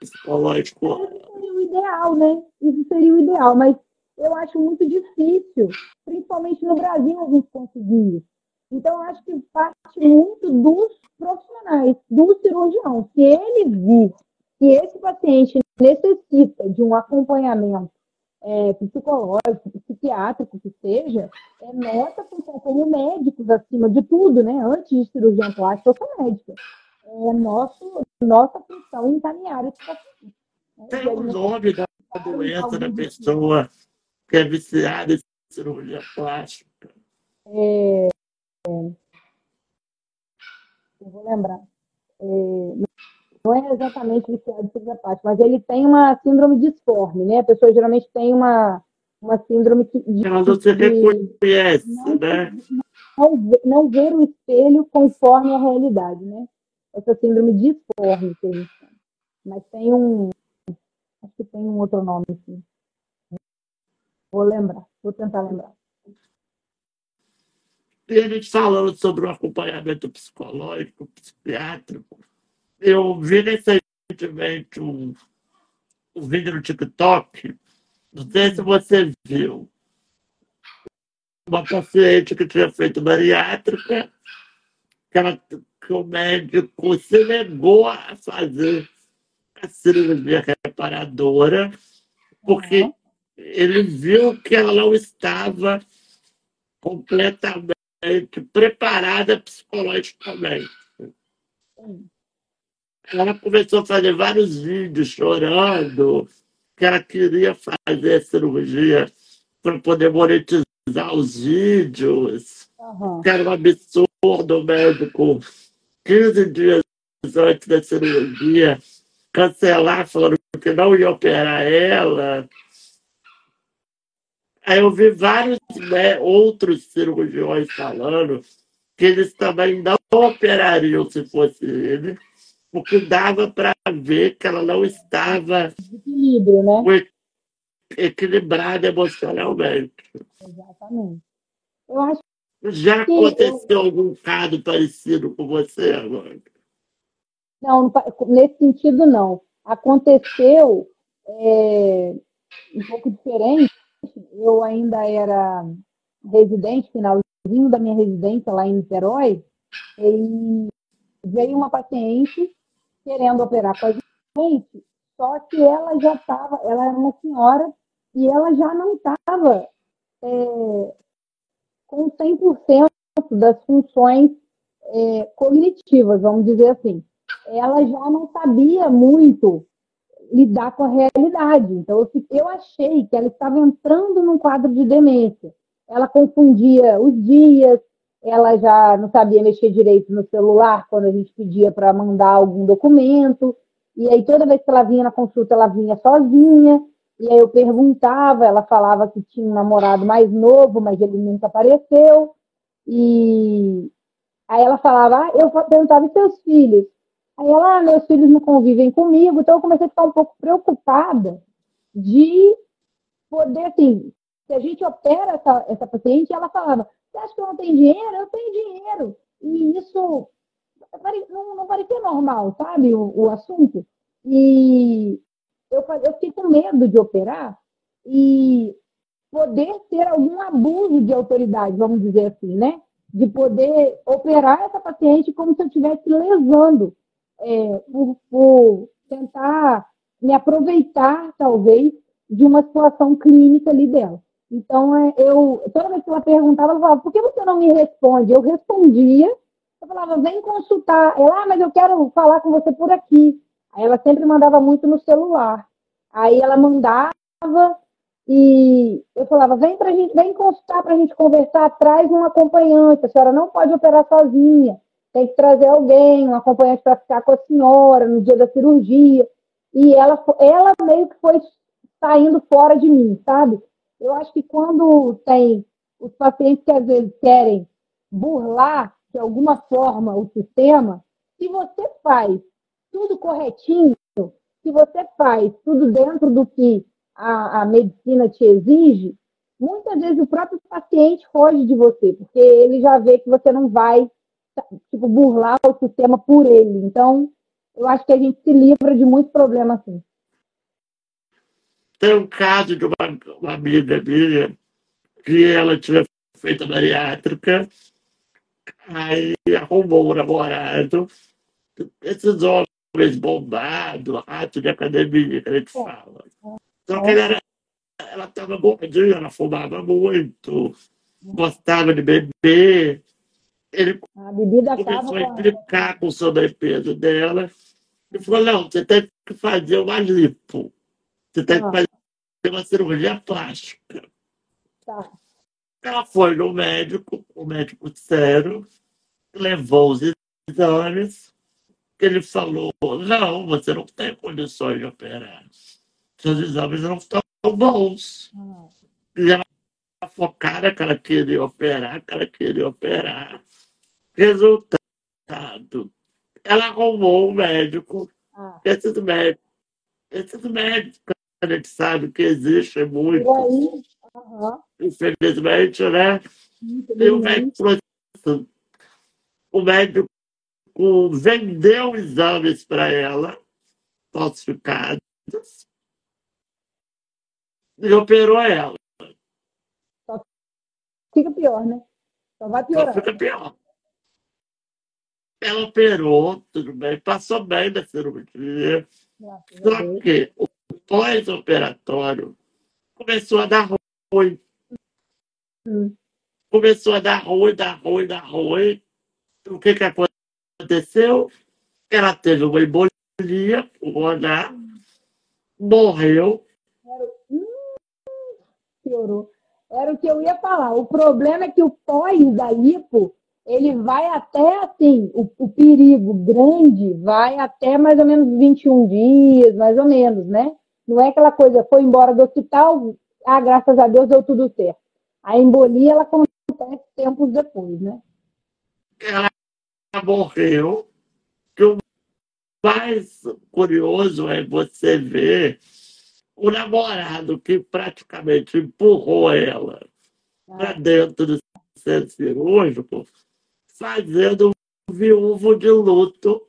psicológico. Isso seria o ideal, né? Isso seria o ideal, mas eu acho muito difícil, principalmente no Brasil, a gente conseguir isso. Então, acho que parte muito dos profissionais, do cirurgião. Se ele vir que esse paciente necessita de um acompanhamento é, psicológico, psiquiátrico que seja, é nossa função como médicos, acima de tudo, né? Antes de cirurgião plástico, eu sou médica. É nosso, nossa função encaminhar esse paciente. Né? Tem o nome da doença da pessoa que é viciada em cirurgia plástica. É, é, eu vou lembrar. É, não é exatamente viciado em cirurgia plástica, mas ele tem uma síndrome disforme, né? A pessoa geralmente tem uma, uma síndrome que. De, Ela não se reconhece, não, né? Não, não ver o espelho conforme a realidade, né? Essa síndrome disforme que a gente chama. Mas tem um. Acho que tem um outro nome aqui. Vou lembrar, vou tentar lembrar. E a gente falando sobre o acompanhamento psicológico, psiquiátrico, eu vi recentemente um, um vídeo no TikTok, não sei se você viu, uma paciente que tinha feito bariátrica, que, ela, que o médico se negou a fazer a cirurgia reparadora, porque uhum. ele viu que ela não estava completamente preparada psicologicamente. Ela começou a fazer vários vídeos chorando, que ela queria fazer cirurgia para poder monetizar os vídeos, uhum. que era um absurdo o médico, 15 dias antes da cirurgia, cancelar, falando que não ia operar ela. Aí eu vi vários né, outros cirurgiões falando que eles também não operariam se fosse ele porque dava para ver que ela não estava Equilíbrio, né? equilibrada emocionalmente. Exatamente. Eu acho Já aconteceu eu... algum caso parecido com você agora? Não, nesse sentido não. Aconteceu é, um pouco diferente. Eu ainda era residente, finalzinho da minha residência lá em Niterói, e veio uma paciente querendo operar com a paciente, só que ela já estava, ela era uma senhora e ela já não estava é, com 100% das funções é, cognitivas, vamos dizer assim. Ela já não sabia muito lidar com a realidade. Então, eu, eu achei que ela estava entrando num quadro de demência. Ela confundia os dias, ela já não sabia mexer direito no celular quando a gente pedia para mandar algum documento. E aí, toda vez que ela vinha na consulta, ela vinha sozinha. E aí eu perguntava, ela falava que tinha um namorado mais novo, mas ele nunca apareceu. E aí ela falava, ah, eu perguntava, e seus filhos? Aí ela, ah, meus filhos não convivem comigo, então eu comecei a ficar um pouco preocupada de poder, assim, se a gente opera essa, essa paciente, ela falava, você acha que eu não tenho dinheiro? Eu tenho dinheiro. E isso não, não parecia normal, sabe, o, o assunto. E eu, eu fiquei com medo de operar e poder ter algum abuso de autoridade, vamos dizer assim, né? De poder operar essa paciente como se eu estivesse lesando é, por, por tentar me aproveitar, talvez, de uma situação clínica ali dela. Então, é, eu, toda vez que ela perguntava, ela falava, por que você não me responde? Eu respondia, eu falava, vem consultar. Ela, ah, mas eu quero falar com você por aqui. Aí ela sempre mandava muito no celular. Aí ela mandava e eu falava, vem pra gente, vem consultar para a gente conversar, traz um acompanhante, a senhora não pode operar sozinha tem que trazer alguém, um acompanhante para ficar com a senhora no dia da cirurgia. E ela, ela meio que foi saindo fora de mim, sabe? Eu acho que quando tem os pacientes que às vezes querem burlar de alguma forma o sistema, se você faz tudo corretinho, se você faz tudo dentro do que a, a medicina te exige, muitas vezes o próprio paciente foge de você, porque ele já vê que você não vai tipo, burlar o sistema por ele. Então, eu acho que a gente se livra de muitos problemas assim. Tem um caso de uma, uma amiga minha que ela tinha feito bariátrica, aí arrumou um namorado, esses homens bombados, rato de academia que a gente fala. Só que ela ela estava gordinha, ela fumava muito, gostava de beber, ele começou a implicar com o sobrepeso dela e falou: não, você tem que fazer uma lipo. Você tem que ah. fazer uma cirurgia plástica. Tá. Ela foi no médico, o médico sério, levou os exames. Ele falou: não, você não tem condições de operar. Seus exames não estão bons. Ah. E ela focada que ela queria operar, que ela queria operar. Resultado. Ela arrumou um médico. Ah. Esses médicos, esses médicos, a gente sabe que existe muito. Uhum. Infelizmente, né? E o médico, o médico vendeu exames para ela, falsificados, e operou ela. Só fica pior, né? Só vai piorar. Só fica pior. Ela operou, tudo bem, passou bem da cirurgia. Só que o pós-operatório começou a dar ruim. Hum. Começou a dar ruim, dar ruim, dar ruim. O que, que aconteceu? Ela teve uma embolia pulmonar, morreu. Hum, piorou. Era o que eu ia falar. O problema é que o pós da lipo ele vai até assim, o, o, perigo grande vai até mais ou menos 21 dias, mais ou menos, né? Não é aquela coisa, foi embora do hospital, ah, graças a Deus deu tudo certo. A embolia, ela acontece tempos depois, né? Ela morreu. Que o mais curioso é você ver o namorado que praticamente empurrou ela ah. para dentro do centro cirúrgico fazendo um viúvo de luto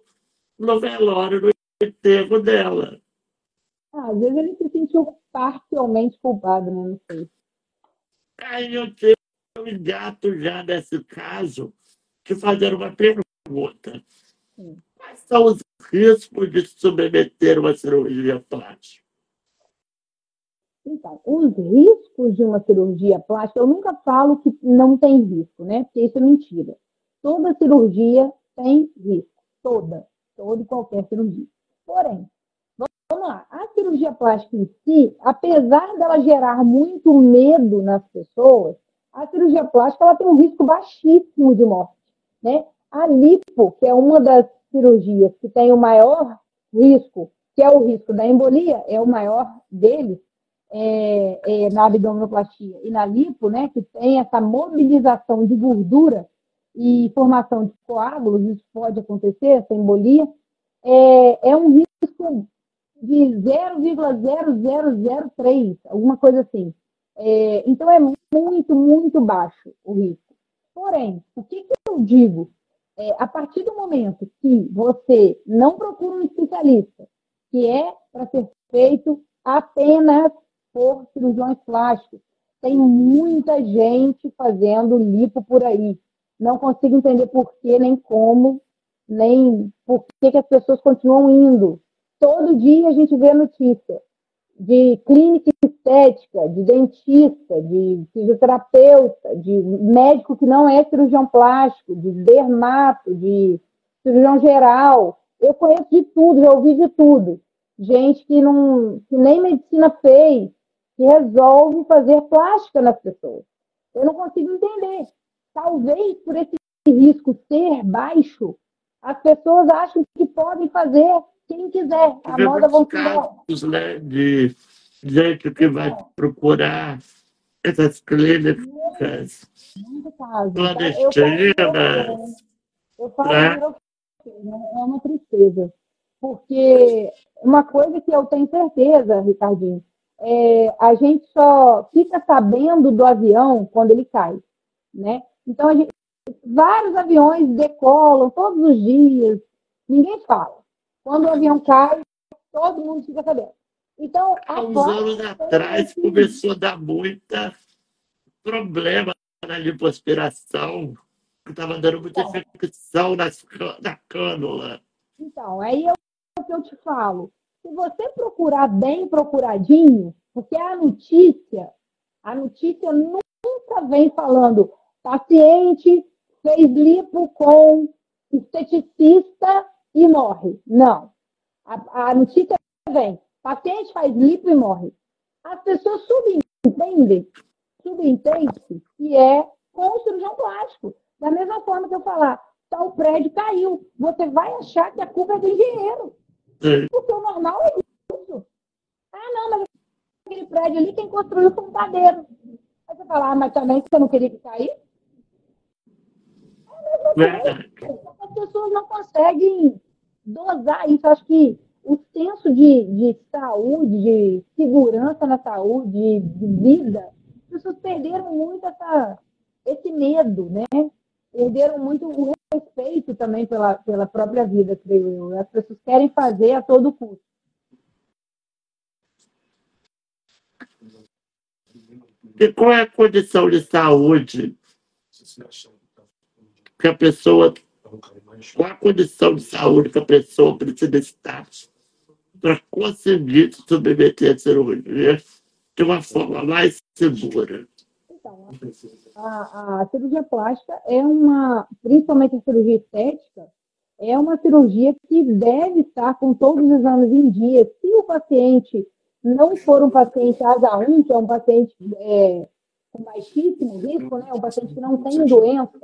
no velório, no enterro dela. Ah, às vezes ele se sentiu parcialmente culpado, né? Não sei. Aí eu tenho um gato já nesse caso de fazer uma pergunta. Quais são os riscos de submeter uma cirurgia plástica? Então, os riscos de uma cirurgia plástica, eu nunca falo que não tem risco, né? Porque isso é mentira. Toda cirurgia tem risco. Toda. Toda e qualquer cirurgia. Porém, vamos lá. A cirurgia plástica em si, apesar dela gerar muito medo nas pessoas, a cirurgia plástica ela tem um risco baixíssimo de morte. Né? A lipo, que é uma das cirurgias que tem o maior risco, que é o risco da embolia, é o maior deles, é, é, na abdominoplastia e na lipo, né, que tem essa mobilização de gordura e formação de coágulos, isso pode acontecer, essa embolia, é, é um risco de 0,0003, alguma coisa assim. É, então é muito, muito baixo o risco. Porém, o que, que eu digo? É, a partir do momento que você não procura um especialista, que é para ser feito apenas por cirurgiões plásticos. Tem muita gente fazendo lipo por aí. Não consigo entender por que, nem como, nem por que, que as pessoas continuam indo. Todo dia a gente vê notícia de clínica estética, de dentista, de fisioterapeuta, de médico que não é cirurgião plástico, de dermato, de cirurgião geral. Eu conheço de tudo, já ouvi de tudo. Gente que, não, que nem medicina fez, que resolve fazer plástica nas pessoas. Eu não consigo entender. Talvez por esse risco ser baixo, as pessoas acham que podem fazer quem quiser. A moda vão casos, né, de gente que vai procurar essas clínicas clandestinas. Eu falo, né? é uma tristeza. Porque uma coisa que eu tenho certeza, Ricardinho, é, a gente só fica sabendo do avião quando ele cai, né? Então, gente, vários aviões decolam todos os dias, ninguém fala. Quando o avião cai, todo mundo fica sabendo. Então, há uns anos atrás que... começou a dar muita problema na lipoaspiração, estava dando muita então, infecção nas, na cânula. Então, aí é o que eu te falo se você procurar bem procuradinho, porque a notícia, a notícia nunca vem falando paciente fez lipo com esteticista e morre. Não. A, a notícia vem, paciente faz lipo e morre. As pessoas subentendem, subentendem que é com o cirurgião plástico. Da mesma forma que eu falar, tal prédio caiu, você vai achar que a culpa é do engenheiro. Porque o normal é isso. Ah, não, mas aquele prédio ali, quem construiu foi um padeiro. Aí você fala, ah, mas também você não queria que caísse? É As pessoas não conseguem dosar isso. Acho que o senso de, de saúde, de segurança na saúde, de, de vida, as pessoas perderam muito essa, esse medo, né? Perderam muito o respeito também pela, pela própria vida, creio eu. As pessoas querem fazer a todo custo. E qual é a condição de saúde que a pessoa. Qual a condição de saúde que a pessoa precisa estar para conseguir se submeter a cirurgia de uma forma mais segura? Então, a, a cirurgia plástica é uma, principalmente a cirurgia estética, é uma cirurgia que deve estar com todos os exames em dia. Se o paciente não for um paciente ASA1, que é um paciente é, com baixíssimo risco, né, um paciente que não tem doença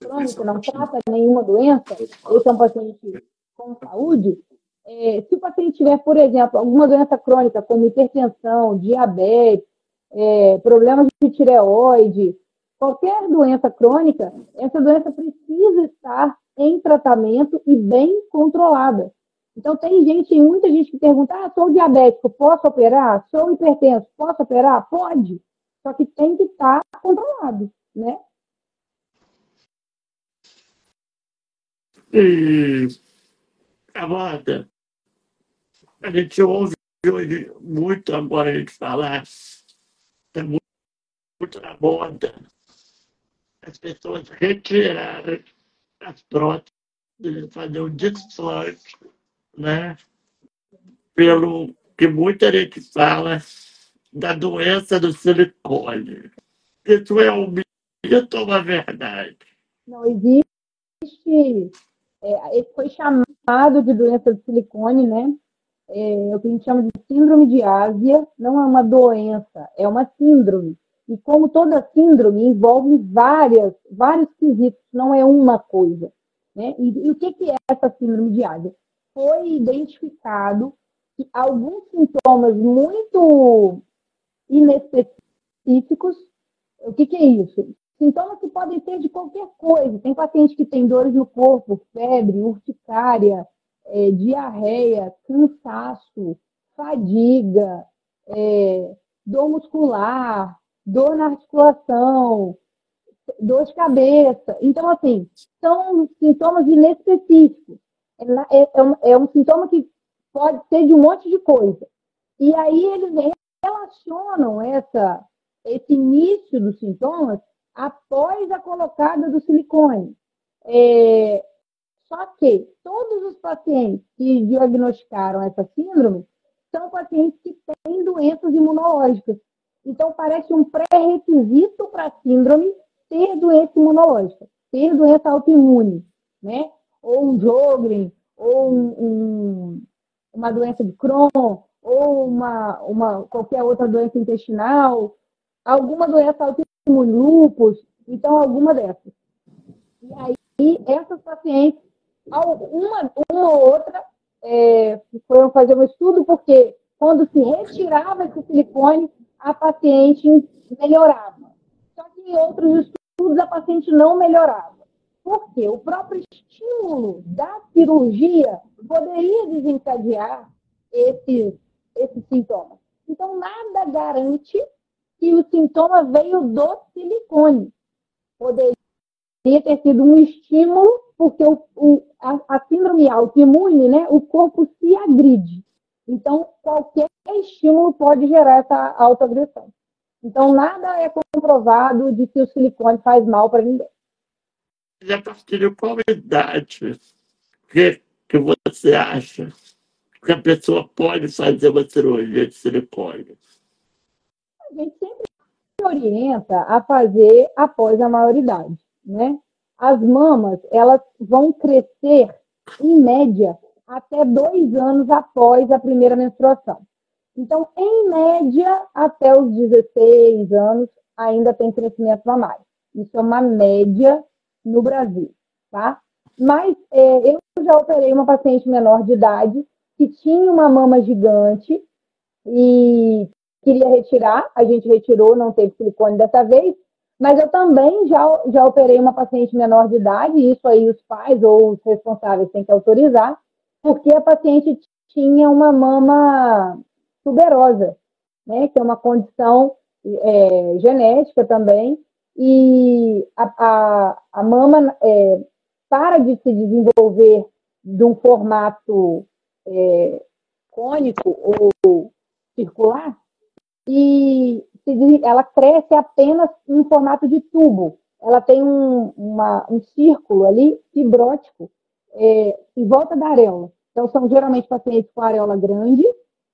crônica, não trata nenhuma doença, esse é um paciente com saúde, é, se o paciente tiver, por exemplo, alguma doença crônica, como hipertensão, diabetes, é, problemas de tireoide, qualquer doença crônica, essa doença precisa estar em tratamento e bem controlada. Então, tem gente, muita gente que pergunta: ah, sou diabético, posso operar? Sou hipertenso, posso operar? Pode. Só que tem que estar controlado, né? E, Amanda, a gente ouve hoje muito agora a gente falar, está muito, muito na moda, as pessoas retirarem as próteses, fazer um desplante né? Pelo que muita gente fala da doença do silicone. Isso é um mito ou uma verdade? Não existe. É, ele foi chamado de doença do silicone, né? É, o que a gente chama de síndrome de Ásia, não é uma doença, é uma síndrome. E como toda síndrome envolve várias, vários quesitos, não é uma coisa. Né? E, e o que, que é essa síndrome de Ásia? Foi identificado que alguns sintomas muito inespecíficos, o que, que é isso? Sintomas que podem ser de qualquer coisa. Tem paciente que tem dores no corpo, febre, urticária, é, diarreia, cansaço, fadiga, é, dor muscular, dor na articulação, dor de cabeça. Então, assim, são sintomas inespecíficos. É, é, é, um, é um sintoma que pode ser de um monte de coisa. E aí eles relacionam essa, esse início dos sintomas após a colocada do silicone. É, só que todos os pacientes que diagnosticaram essa síndrome são pacientes que têm doenças imunológicas. Então, parece um pré-requisito para a síndrome ter doença imunológica, ter doença autoimune, né? Ou um Jogren, ou um, um, uma doença de Crohn, ou uma, uma, qualquer outra doença intestinal, alguma doença autoimune, lúpus, então alguma dessas. E aí, essas pacientes uma, uma ou outra é, foram fazer um estudo, porque quando se retirava esse silicone, a paciente melhorava. Só que em outros estudos, a paciente não melhorava. Por quê? O próprio estímulo da cirurgia poderia desencadear esses, esses sintomas. Então, nada garante que o sintoma veio do silicone. Poderia ter sido um estímulo porque o, o, a, a, síndrome autoimune, né, o corpo se agride. Então, qualquer estímulo pode gerar essa autoagressão. Então, nada é comprovado de que o silicone faz mal para ninguém. E a partir de qual idade que, que você acha que a pessoa pode fazer uma cirurgia de silicone? A gente sempre orienta a fazer após a maioridade, né? as mamas elas vão crescer, em média, até dois anos após a primeira menstruação. Então, em média, até os 16 anos, ainda tem crescimento mamário. Isso é uma média no Brasil, tá? Mas é, eu já operei uma paciente menor de idade que tinha uma mama gigante e queria retirar, a gente retirou, não teve silicone dessa vez, mas eu também já, já operei uma paciente menor de idade, e isso aí os pais ou os responsáveis têm que autorizar, porque a paciente tinha uma mama tuberosa, né, que é uma condição é, genética também, e a, a, a mama é, para de se desenvolver de um formato é, cônico ou circular, e ela cresce apenas em formato de tubo. Ela tem um, uma, um círculo ali fibrótico é, em volta da areola. Então, são geralmente pacientes com areola grande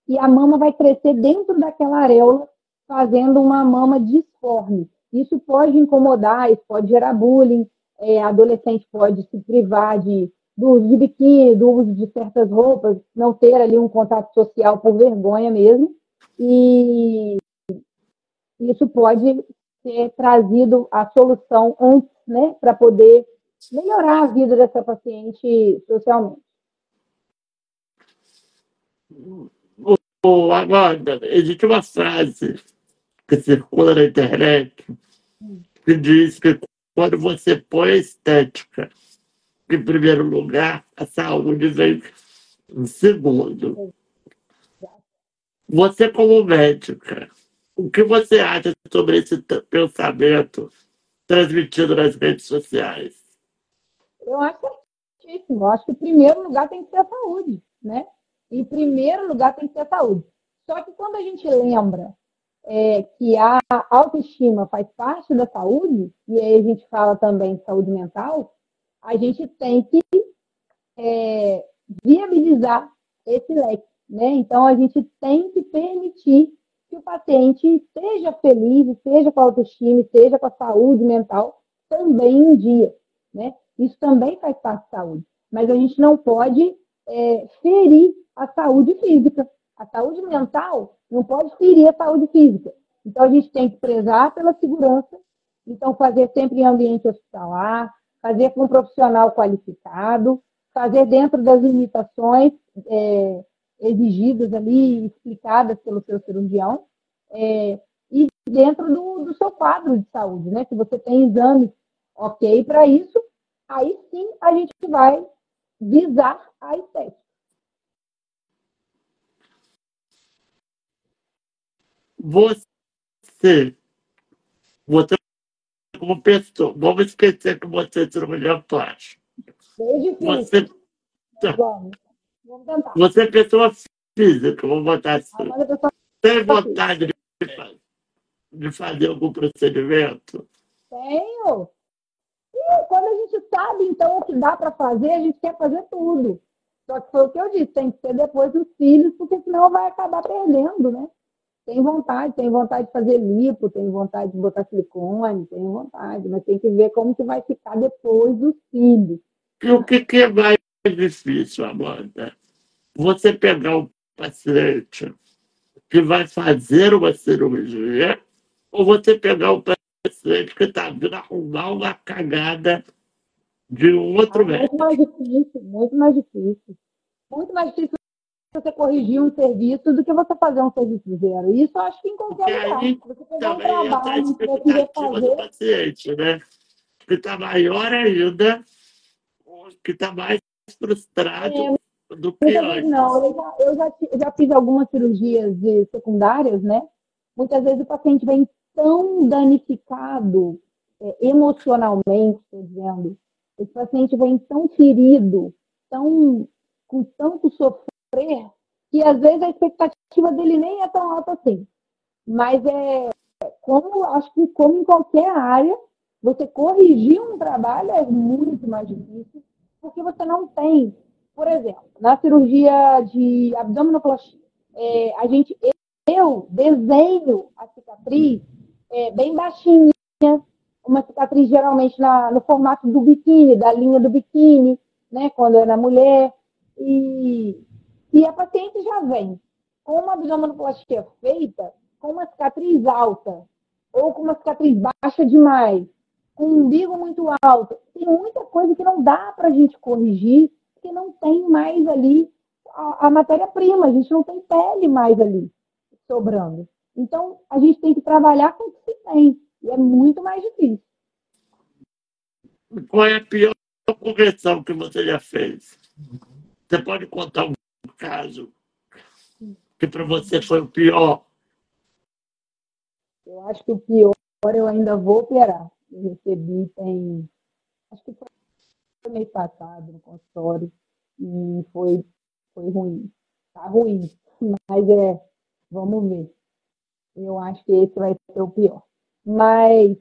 e a mama vai crescer dentro daquela areola, fazendo uma mama disforme. Isso pode incomodar, isso pode gerar bullying, é, adolescente pode se privar de, do uso de biquíni, do uso de certas roupas, não ter ali um contato social por vergonha mesmo. E isso pode ser trazido a solução antes, né, para poder melhorar a vida dessa paciente socialmente. Amanda, existe uma frase que circula na internet que diz que quando você põe a estética em primeiro lugar, a saúde vem em segundo. Você, como médica, o que você acha sobre esse pensamento transmitido nas redes sociais? Eu acho certíssimo. Eu acho que em primeiro lugar tem que ser a saúde, né? Em primeiro lugar tem que ser a saúde. Só que quando a gente lembra é, que a autoestima faz parte da saúde, e aí a gente fala também de saúde mental, a gente tem que é, viabilizar esse leque. Né? Então, a gente tem que permitir que o paciente esteja feliz, esteja com a autoestima, esteja com a saúde mental também em dia. Né? Isso também faz parte da saúde. Mas a gente não pode é, ferir a saúde física. A saúde mental não pode ferir a saúde física. Então, a gente tem que prezar pela segurança. Então, fazer sempre em ambiente hospitalar, fazer com um profissional qualificado, fazer dentro das limitações é, exigidas ali, explicadas pelo seu cirurgião, é, e dentro do, do, seu quadro de saúde, né? Se você tem exames ok para isso, aí sim a gente vai visar a estética. Você, você como pessoa, vamos esquecer que você é cirurgião plástico. Você, vamos. Vamos tentar. Você é pessoa física, vou botar assim. Tem vontade de, de fazer algum procedimento? Tenho. E quando a gente sabe, então, o que dá para fazer, a gente quer fazer tudo. Só que foi o que eu disse, tem que ser depois dos filhos, porque senão vai acabar perdendo, né? Tem vontade, tem vontade de fazer lipo, tem vontade de botar silicone, tem vontade, mas tem que ver como que vai ficar depois dos filhos. E o que, que é mais difícil, Amanda? Você pegar um paciente que vai fazer uma cirurgia ou você pegar um paciente que está vindo arrumar uma cagada de um outro é médico? Muito mais difícil, muito mais difícil. Muito mais difícil você corrigir um serviço do que você fazer um serviço zero. Isso eu acho que em qualquer lugar. Você pegar um trabalho que você querer fazer... do paciente, né? Que está maior ainda, que está mais frustrado é, do que antes. Não, eu já, eu já, já fiz algumas cirurgias de secundárias, né? Muitas vezes o paciente vem tão danificado é, emocionalmente, estou dizendo, esse paciente vem tão ferido, tão, com tanto sofrer, que às vezes a expectativa dele nem é tão alta assim. Mas é como acho que como em qualquer área, você corrigir um trabalho é muito mais difícil, porque você não tem, por exemplo, na cirurgia de abdominoplastia, é, a gente, eu desenho a cicatriz é, bem baixinha, uma cicatriz geralmente na, no formato do biquíni, da linha do biquíni, né, quando é na mulher, e, e a paciente já vem com uma abdominoplastia feita com uma cicatriz alta, ou com uma cicatriz baixa demais, com um umbigo muito alto. Tem muita coisa que não dá para a gente corrigir, porque não tem mais ali a, a matéria-prima, a gente não tem pele mais ali sobrando. Então, a gente tem que trabalhar com o que se tem, e é muito mais difícil. Qual é a pior correção que você já fez? Você pode contar um caso que para você foi o pior? Eu acho que o pior eu ainda vou operar recebi tem. Acho que foi mês passado no consultório e foi, foi ruim. Tá ruim, mas é. Vamos ver. Eu acho que esse vai ser o pior. Mas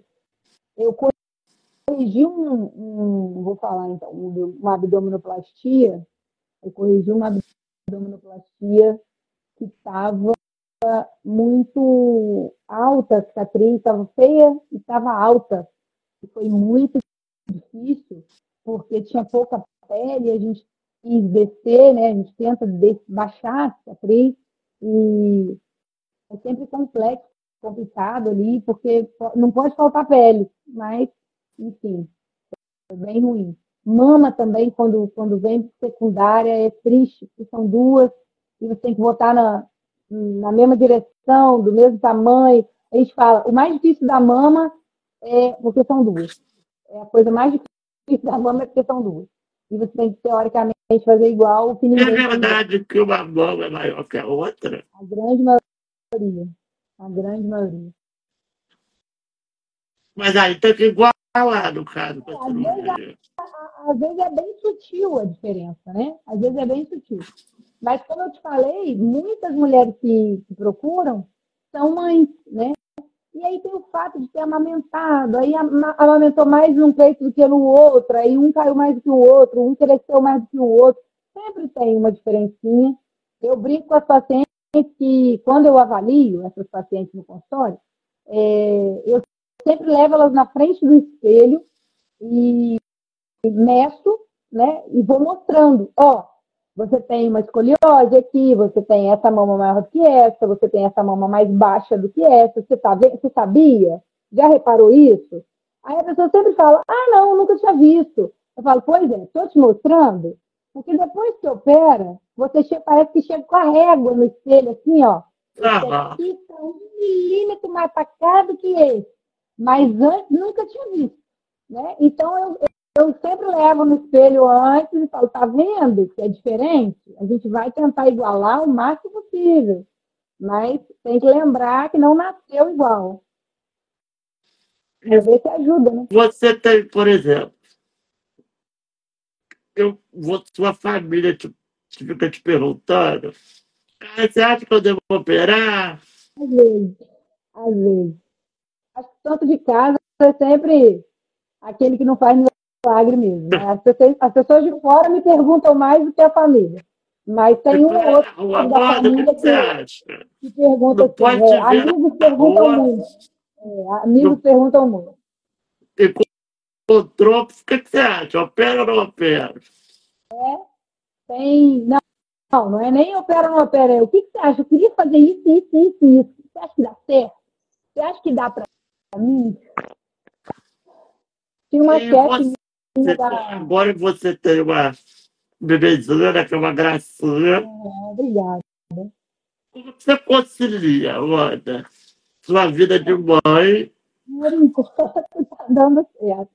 eu corrigi um, um vou falar então, uma abdominoplastia. Eu corrigi uma abdominoplastia que estava muito alta, a cicatriz estava feia e estava alta foi muito difícil, porque tinha pouca pele, a gente quis descer, né? A gente tenta baixar a cicatriz e é sempre complexo, complicado ali, porque não pode faltar pele, mas, enfim, é bem ruim. Mama também, quando, quando vem secundária, é triste, porque são duas, e você tem que botar na, na mesma direção, do mesmo tamanho. A gente fala, o mais difícil da mama é porque são duas. É a coisa mais difícil da mama é porque são duas. E você tem que, teoricamente, fazer igual o que ninguém... É verdade que uma mama é maior que a outra? A grande maioria. A grande maioria. Mas aí tem que igualar, no caso. É, às, vezes, às vezes é bem sutil a diferença, né? Às vezes é bem sutil. Mas, como eu te falei, muitas mulheres que, que procuram são mães, né? E aí tem o fato de ter amamentado, aí amamentou mais num peito do que no outro, aí um caiu mais do que o outro, um cresceu mais do que o outro. Sempre tem uma diferencinha. Eu brinco com as pacientes que, quando eu avalio essas pacientes no consultório, é, eu sempre levo elas na frente do espelho e meço, né? E vou mostrando, ó, você tem uma escoliose aqui, você tem essa mama maior do que essa, você tem essa mama mais baixa do que essa, você, tá, você sabia? Já reparou isso? Aí a pessoa sempre fala, ah, não, nunca tinha visto. Eu falo, pois é, estou te mostrando, porque depois que opera, você chega, parece que chega com a régua no espelho, assim, ó. Aqui está um milímetro mais para cá do que esse. Mas antes nunca tinha visto. Né? Então eu, eu sempre levo no espelho antes e falo, tá vendo que é diferente? A gente vai tentar igualar o máximo possível. Mas tem que lembrar que não nasceu igual. Às vezes ajuda, né? Você tem, por exemplo, eu, sua família te, te fica te perguntando, ah, você acha que eu devo operar? Às vezes, às vezes. Acho que tanto de casa é sempre aquele que não faz milagre mesmo. Né? As, pessoas, as pessoas de fora me perguntam mais do que a família. Mas tem um ou outro da família que, que, pergunta assim, é, amigos perguntam muito. É, amigos não. perguntam muito. E com o que você acha? Opera ou não opera? É, tem. Não, não, não é nem opera ou não opera. É, o que, que você acha? Eu queria fazer isso, isso, isso, isso. Você acha que dá certo? Você acha que dá para mim? Tinha uma chefe. Agora você tem uma bebezinha, que é uma gracinha. É, obrigada. Como você concilia, Wanda, sua vida de mãe? Por enquanto, está dando certo.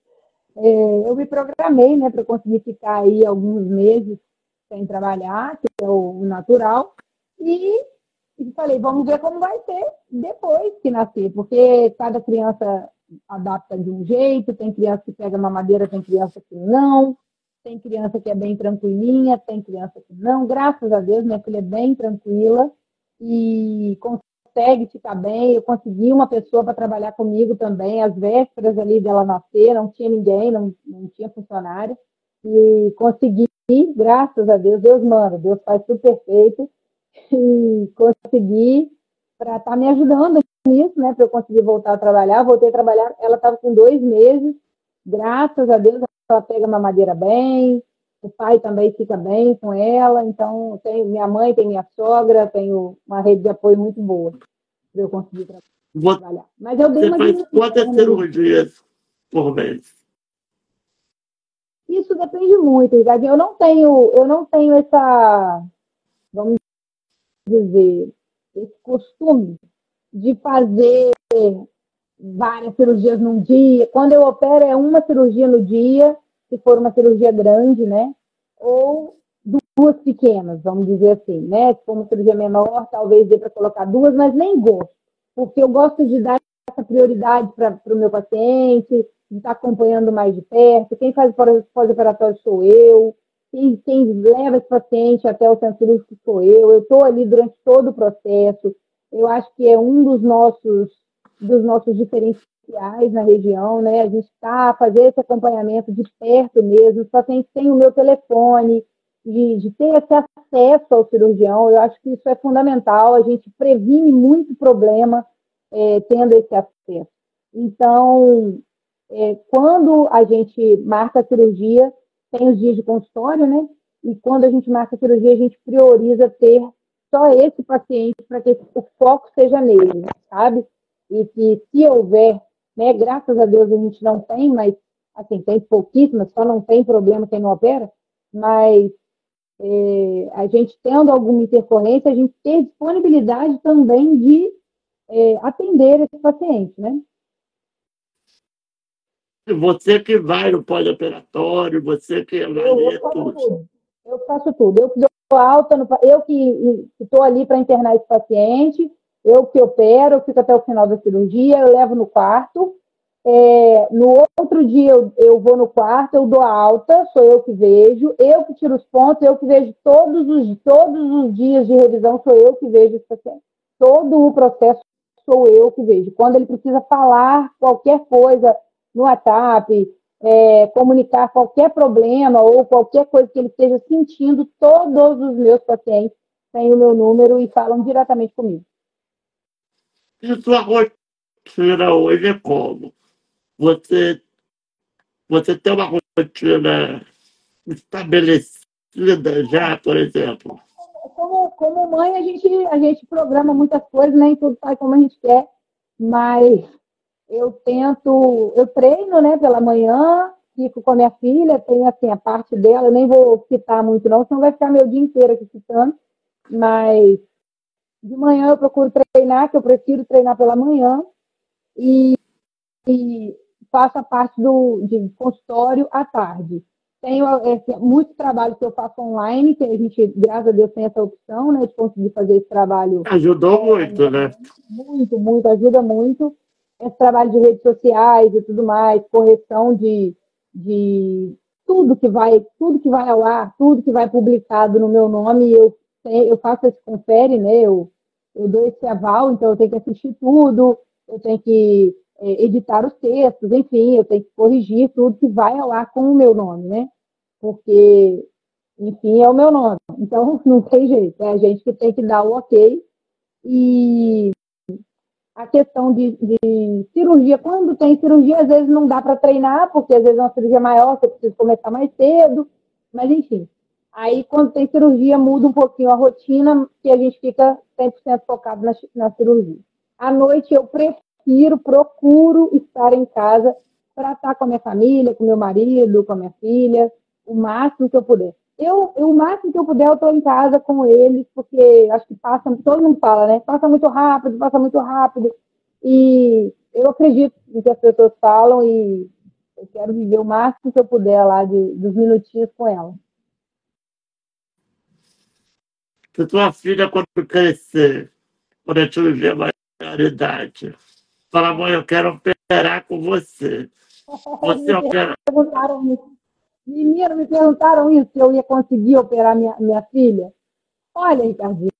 É, eu me programei né, para conseguir ficar aí alguns meses sem trabalhar, que é o natural, e, e falei, vamos ver como vai ser depois que nascer, porque cada criança adapta de um jeito, tem criança que pega mamadeira, tem criança que não, tem criança que é bem tranquilinha, tem criança que não. Graças a Deus, minha filha é bem tranquila e consegue ficar bem. Eu consegui uma pessoa para trabalhar comigo também, às vésperas ali dela nascer, não tinha ninguém, não, não tinha funcionário. E consegui, graças a Deus, Deus manda, Deus faz tudo perfeito. E consegui para estar tá me ajudando nisso, né, para eu conseguir voltar a trabalhar. Voltei a trabalhar, ela estava com dois meses, graças a Deus ela pega uma madeira bem, o pai também fica bem com ela, então tenho minha mãe, tem minha sogra, tenho uma rede de apoio muito boa para eu conseguir trabalhar. Mas eu dei uma faz quantas cirurgias por mês? Isso depende muito, Eu não tenho, eu não tenho essa, vamos dizer, esse costume de fazer várias cirurgias num dia. Quando eu opero, é uma cirurgia no dia, se for uma cirurgia grande, né? Ou duas pequenas, vamos dizer assim, né? Se for uma cirurgia menor, talvez dê para colocar duas, mas nem gosto, porque eu gosto de dar essa prioridade para o meu paciente, de estar acompanhando mais de perto. Quem faz pós-operatório sou eu, quem, quem leva esse paciente até o centro cirúrgico sou eu, eu estou ali durante todo o processo eu acho que é um dos nossos, dos nossos diferenciais na região, né? A gente está fazer esse acompanhamento de perto mesmo, os pacientes têm o meu telefone, de, de, ter esse acesso ao cirurgião, eu acho que isso é fundamental, a gente previne muito problema é, tendo esse acesso. Então, é, quando a gente marca a cirurgia, tem os dias de consultório, né? E quando a gente marca a cirurgia, a gente prioriza ter só esse paciente para que o foco seja nele, sabe? E que se houver, né, graças a Deus a gente não tem, mas assim, tem pouquíssimas, só não tem problema quem não opera, mas é, a gente tendo alguma intercorrência, a gente tem disponibilidade também de é, atender esse paciente, né? Você que vai no pós-operatório, você que vai eu, eu faço tudo. Eu tudo. Eu alta, no, eu que estou ali para internar esse paciente, eu que opero, eu fico até o final da cirurgia, eu levo no quarto. É, no outro dia eu, eu vou no quarto, eu dou alta, sou eu que vejo, eu que tiro os pontos, eu que vejo todos os, todos os dias de revisão, sou eu que vejo esse paciente. Todo o processo sou eu que vejo. Quando ele precisa falar qualquer coisa no WhatsApp, é, comunicar qualquer problema ou qualquer coisa que ele esteja sentindo, todos os meus pacientes têm o meu número e falam diretamente comigo. E sua rotina hoje é como? Você, você tem uma rotina estabelecida já, por exemplo? Como, como mãe, a gente, a gente programa muitas coisas, nem tudo sai como a gente quer, mas eu tento, eu treino, né, pela manhã, fico com a minha filha, tem assim a parte dela, eu nem vou citar muito não, senão vai ficar meu dia inteiro aqui citando, mas de manhã eu procuro treinar, que eu prefiro treinar pela manhã, e, e faço a parte do, de consultório à tarde. Tenho é, muito trabalho que eu faço online, que a gente, graças a Deus, tem essa opção, né, de conseguir fazer esse trabalho. Ajudou muito, né? Muito, muito, ajuda muito. Esse trabalho de redes sociais e tudo mais, correção de, de tudo que vai, tudo que vai ao ar, tudo que vai publicado no meu nome, eu, eu faço esse confere, né? Eu, eu dou esse aval, então eu tenho que assistir tudo, eu tenho que é, editar os textos, enfim, eu tenho que corrigir tudo que vai ao ar com o meu nome, né? Porque, enfim, é o meu nome. Então, não tem jeito, é a gente que tem que dar o ok. E a questão de, de cirurgia, quando tem cirurgia, às vezes não dá para treinar, porque às vezes é uma cirurgia maior, você precisa começar mais cedo, mas enfim. Aí, quando tem cirurgia, muda um pouquinho a rotina, que a gente fica 100% focado na, na cirurgia. À noite, eu prefiro procuro estar em casa para estar com a minha família, com meu marido, com a minha filha, o máximo que eu puder. Eu, eu o máximo que eu puder, eu estou em casa com eles, porque acho que passa, todo mundo fala, né? Passa muito rápido, passa muito rápido. E eu acredito no que as pessoas falam e eu quero viver o máximo que eu puder lá de, dos minutinhos com ela. Se tua filha, quando crescer, quando te viver maior idade, Fala, mãe, eu quero operar com você. Você opera. Menino, me perguntaram isso, se eu ia conseguir operar minha, minha filha. Olha, Ricardinho,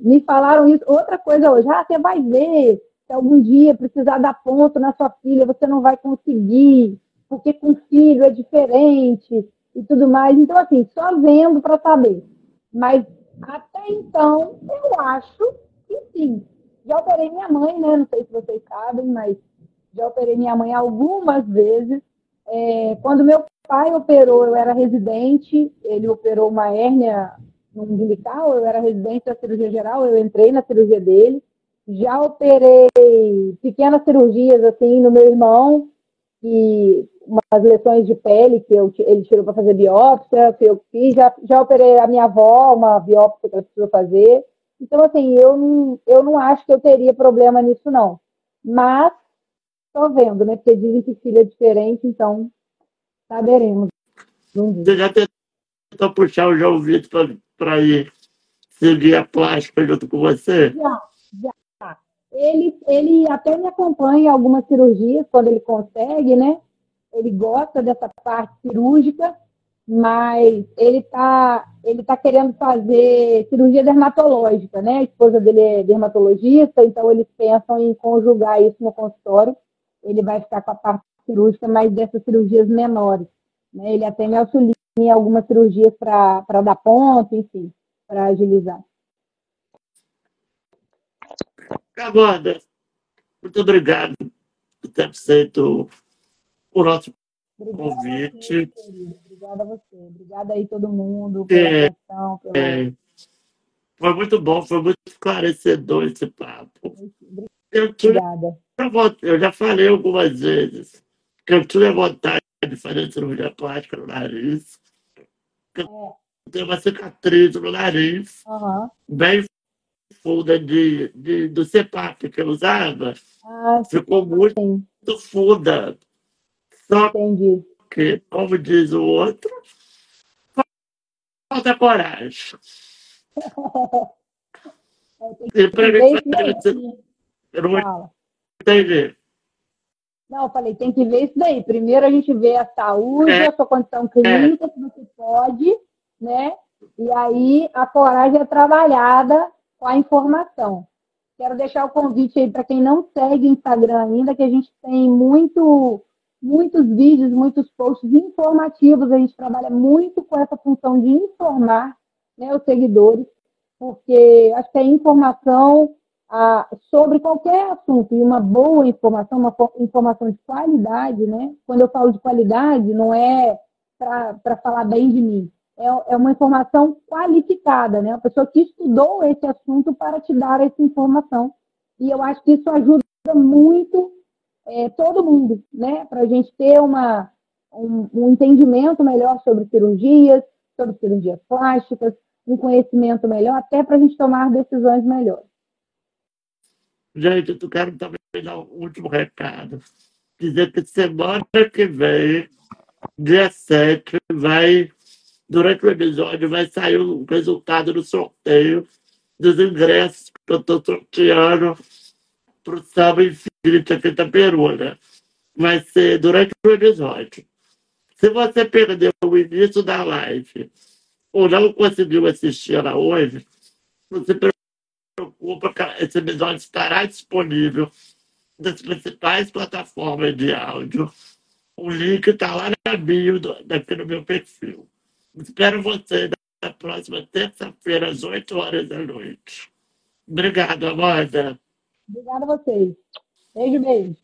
me falaram isso. Outra coisa hoje, ah, você vai ver se algum dia precisar dar ponto na sua filha, você não vai conseguir, porque com filho é diferente e tudo mais. Então, assim, só vendo para saber. Mas até então, eu acho que sim. Já operei minha mãe, né? Não sei se vocês sabem, mas já operei minha mãe algumas vezes. É, quando meu pai operou, eu era residente, ele operou uma hérnia umbilical, eu era residente da cirurgia geral, eu entrei na cirurgia dele. Já operei pequenas cirurgias, assim, no meu irmão, e umas lesões de pele que eu, ele tirou para fazer biópsia, que eu fiz. Já, já operei a minha avó, uma biópsia que ela precisou fazer. Então, assim, eu não, eu não acho que eu teria problema nisso, não. Mas, estou vendo, né? Porque dizem que filho é diferente, então saberemos. Você já tentou puxar o João Vitor para ir seguir a plástica junto com você? Já, já. Ele, ele até me acompanha em algumas cirurgias, quando ele consegue, né? Ele gosta dessa parte cirúrgica, mas ele está ele tá querendo fazer cirurgia dermatológica, né? A esposa dele é dermatologista, então eles pensam em conjugar isso no consultório. Ele vai ficar com a parte cirúrgica, mas dessas cirurgias menores. Né? Ele até me auxilia em algumas cirurgias para dar ponto, enfim, para agilizar. Amanda, muito obrigado por ter aceito o nosso Obrigada convite. Você, Obrigada a você. Obrigada aí todo mundo pela é, atenção. Pela... É. Foi muito bom, foi muito esclarecedor esse papo. Eu, Obrigada. eu já falei algumas vezes que eu tinha vontade de fazer cirurgia plástica no nariz. É. Tem uma cicatriz no nariz, uhum. bem funda de, de, do CEPAP que eu usava. Ah, Ficou muito, muito funda. Só Entendi. que, como diz o outro, falta coragem. e para mim, eu não entendi. Não, eu falei, tem que ver isso daí. Primeiro a gente vê a saúde, é. a sua condição clínica, é. se você pode, né? E aí a coragem é trabalhada com a informação. Quero deixar o convite aí para quem não segue o Instagram ainda, que a gente tem muito muitos vídeos, muitos posts informativos. A gente trabalha muito com essa função de informar né, os seguidores, porque acho que a informação ah, sobre qualquer assunto, e uma boa informação, uma informação de qualidade, né? Quando eu falo de qualidade, não é para falar bem de mim, é, é uma informação qualificada, né? A pessoa que estudou esse assunto para te dar essa informação. E eu acho que isso ajuda muito é, todo mundo, né? Para a gente ter uma, um, um, entendimento melhor sobre cirurgias, sobre cirurgias plásticas, um conhecimento melhor, até para a gente tomar decisões melhores. Gente, eu quero também dar um último recado. Dizer que semana que vem, dia 7, vai, durante o episódio, vai sair o resultado do sorteio dos ingressos que eu estou sorteando para o Samba Infinito aqui da Peru, né? Vai ser durante o episódio. Se você perdeu o início da live ou não conseguiu assistir ela hoje, você preocupa que esse episódio estará disponível nas principais plataformas de áudio. O link está lá na bio do, no meu perfil. Espero você na próxima terça-feira, às 8 horas da noite. Obrigado, Amanda. Obrigada a vocês. Beijo, beijo.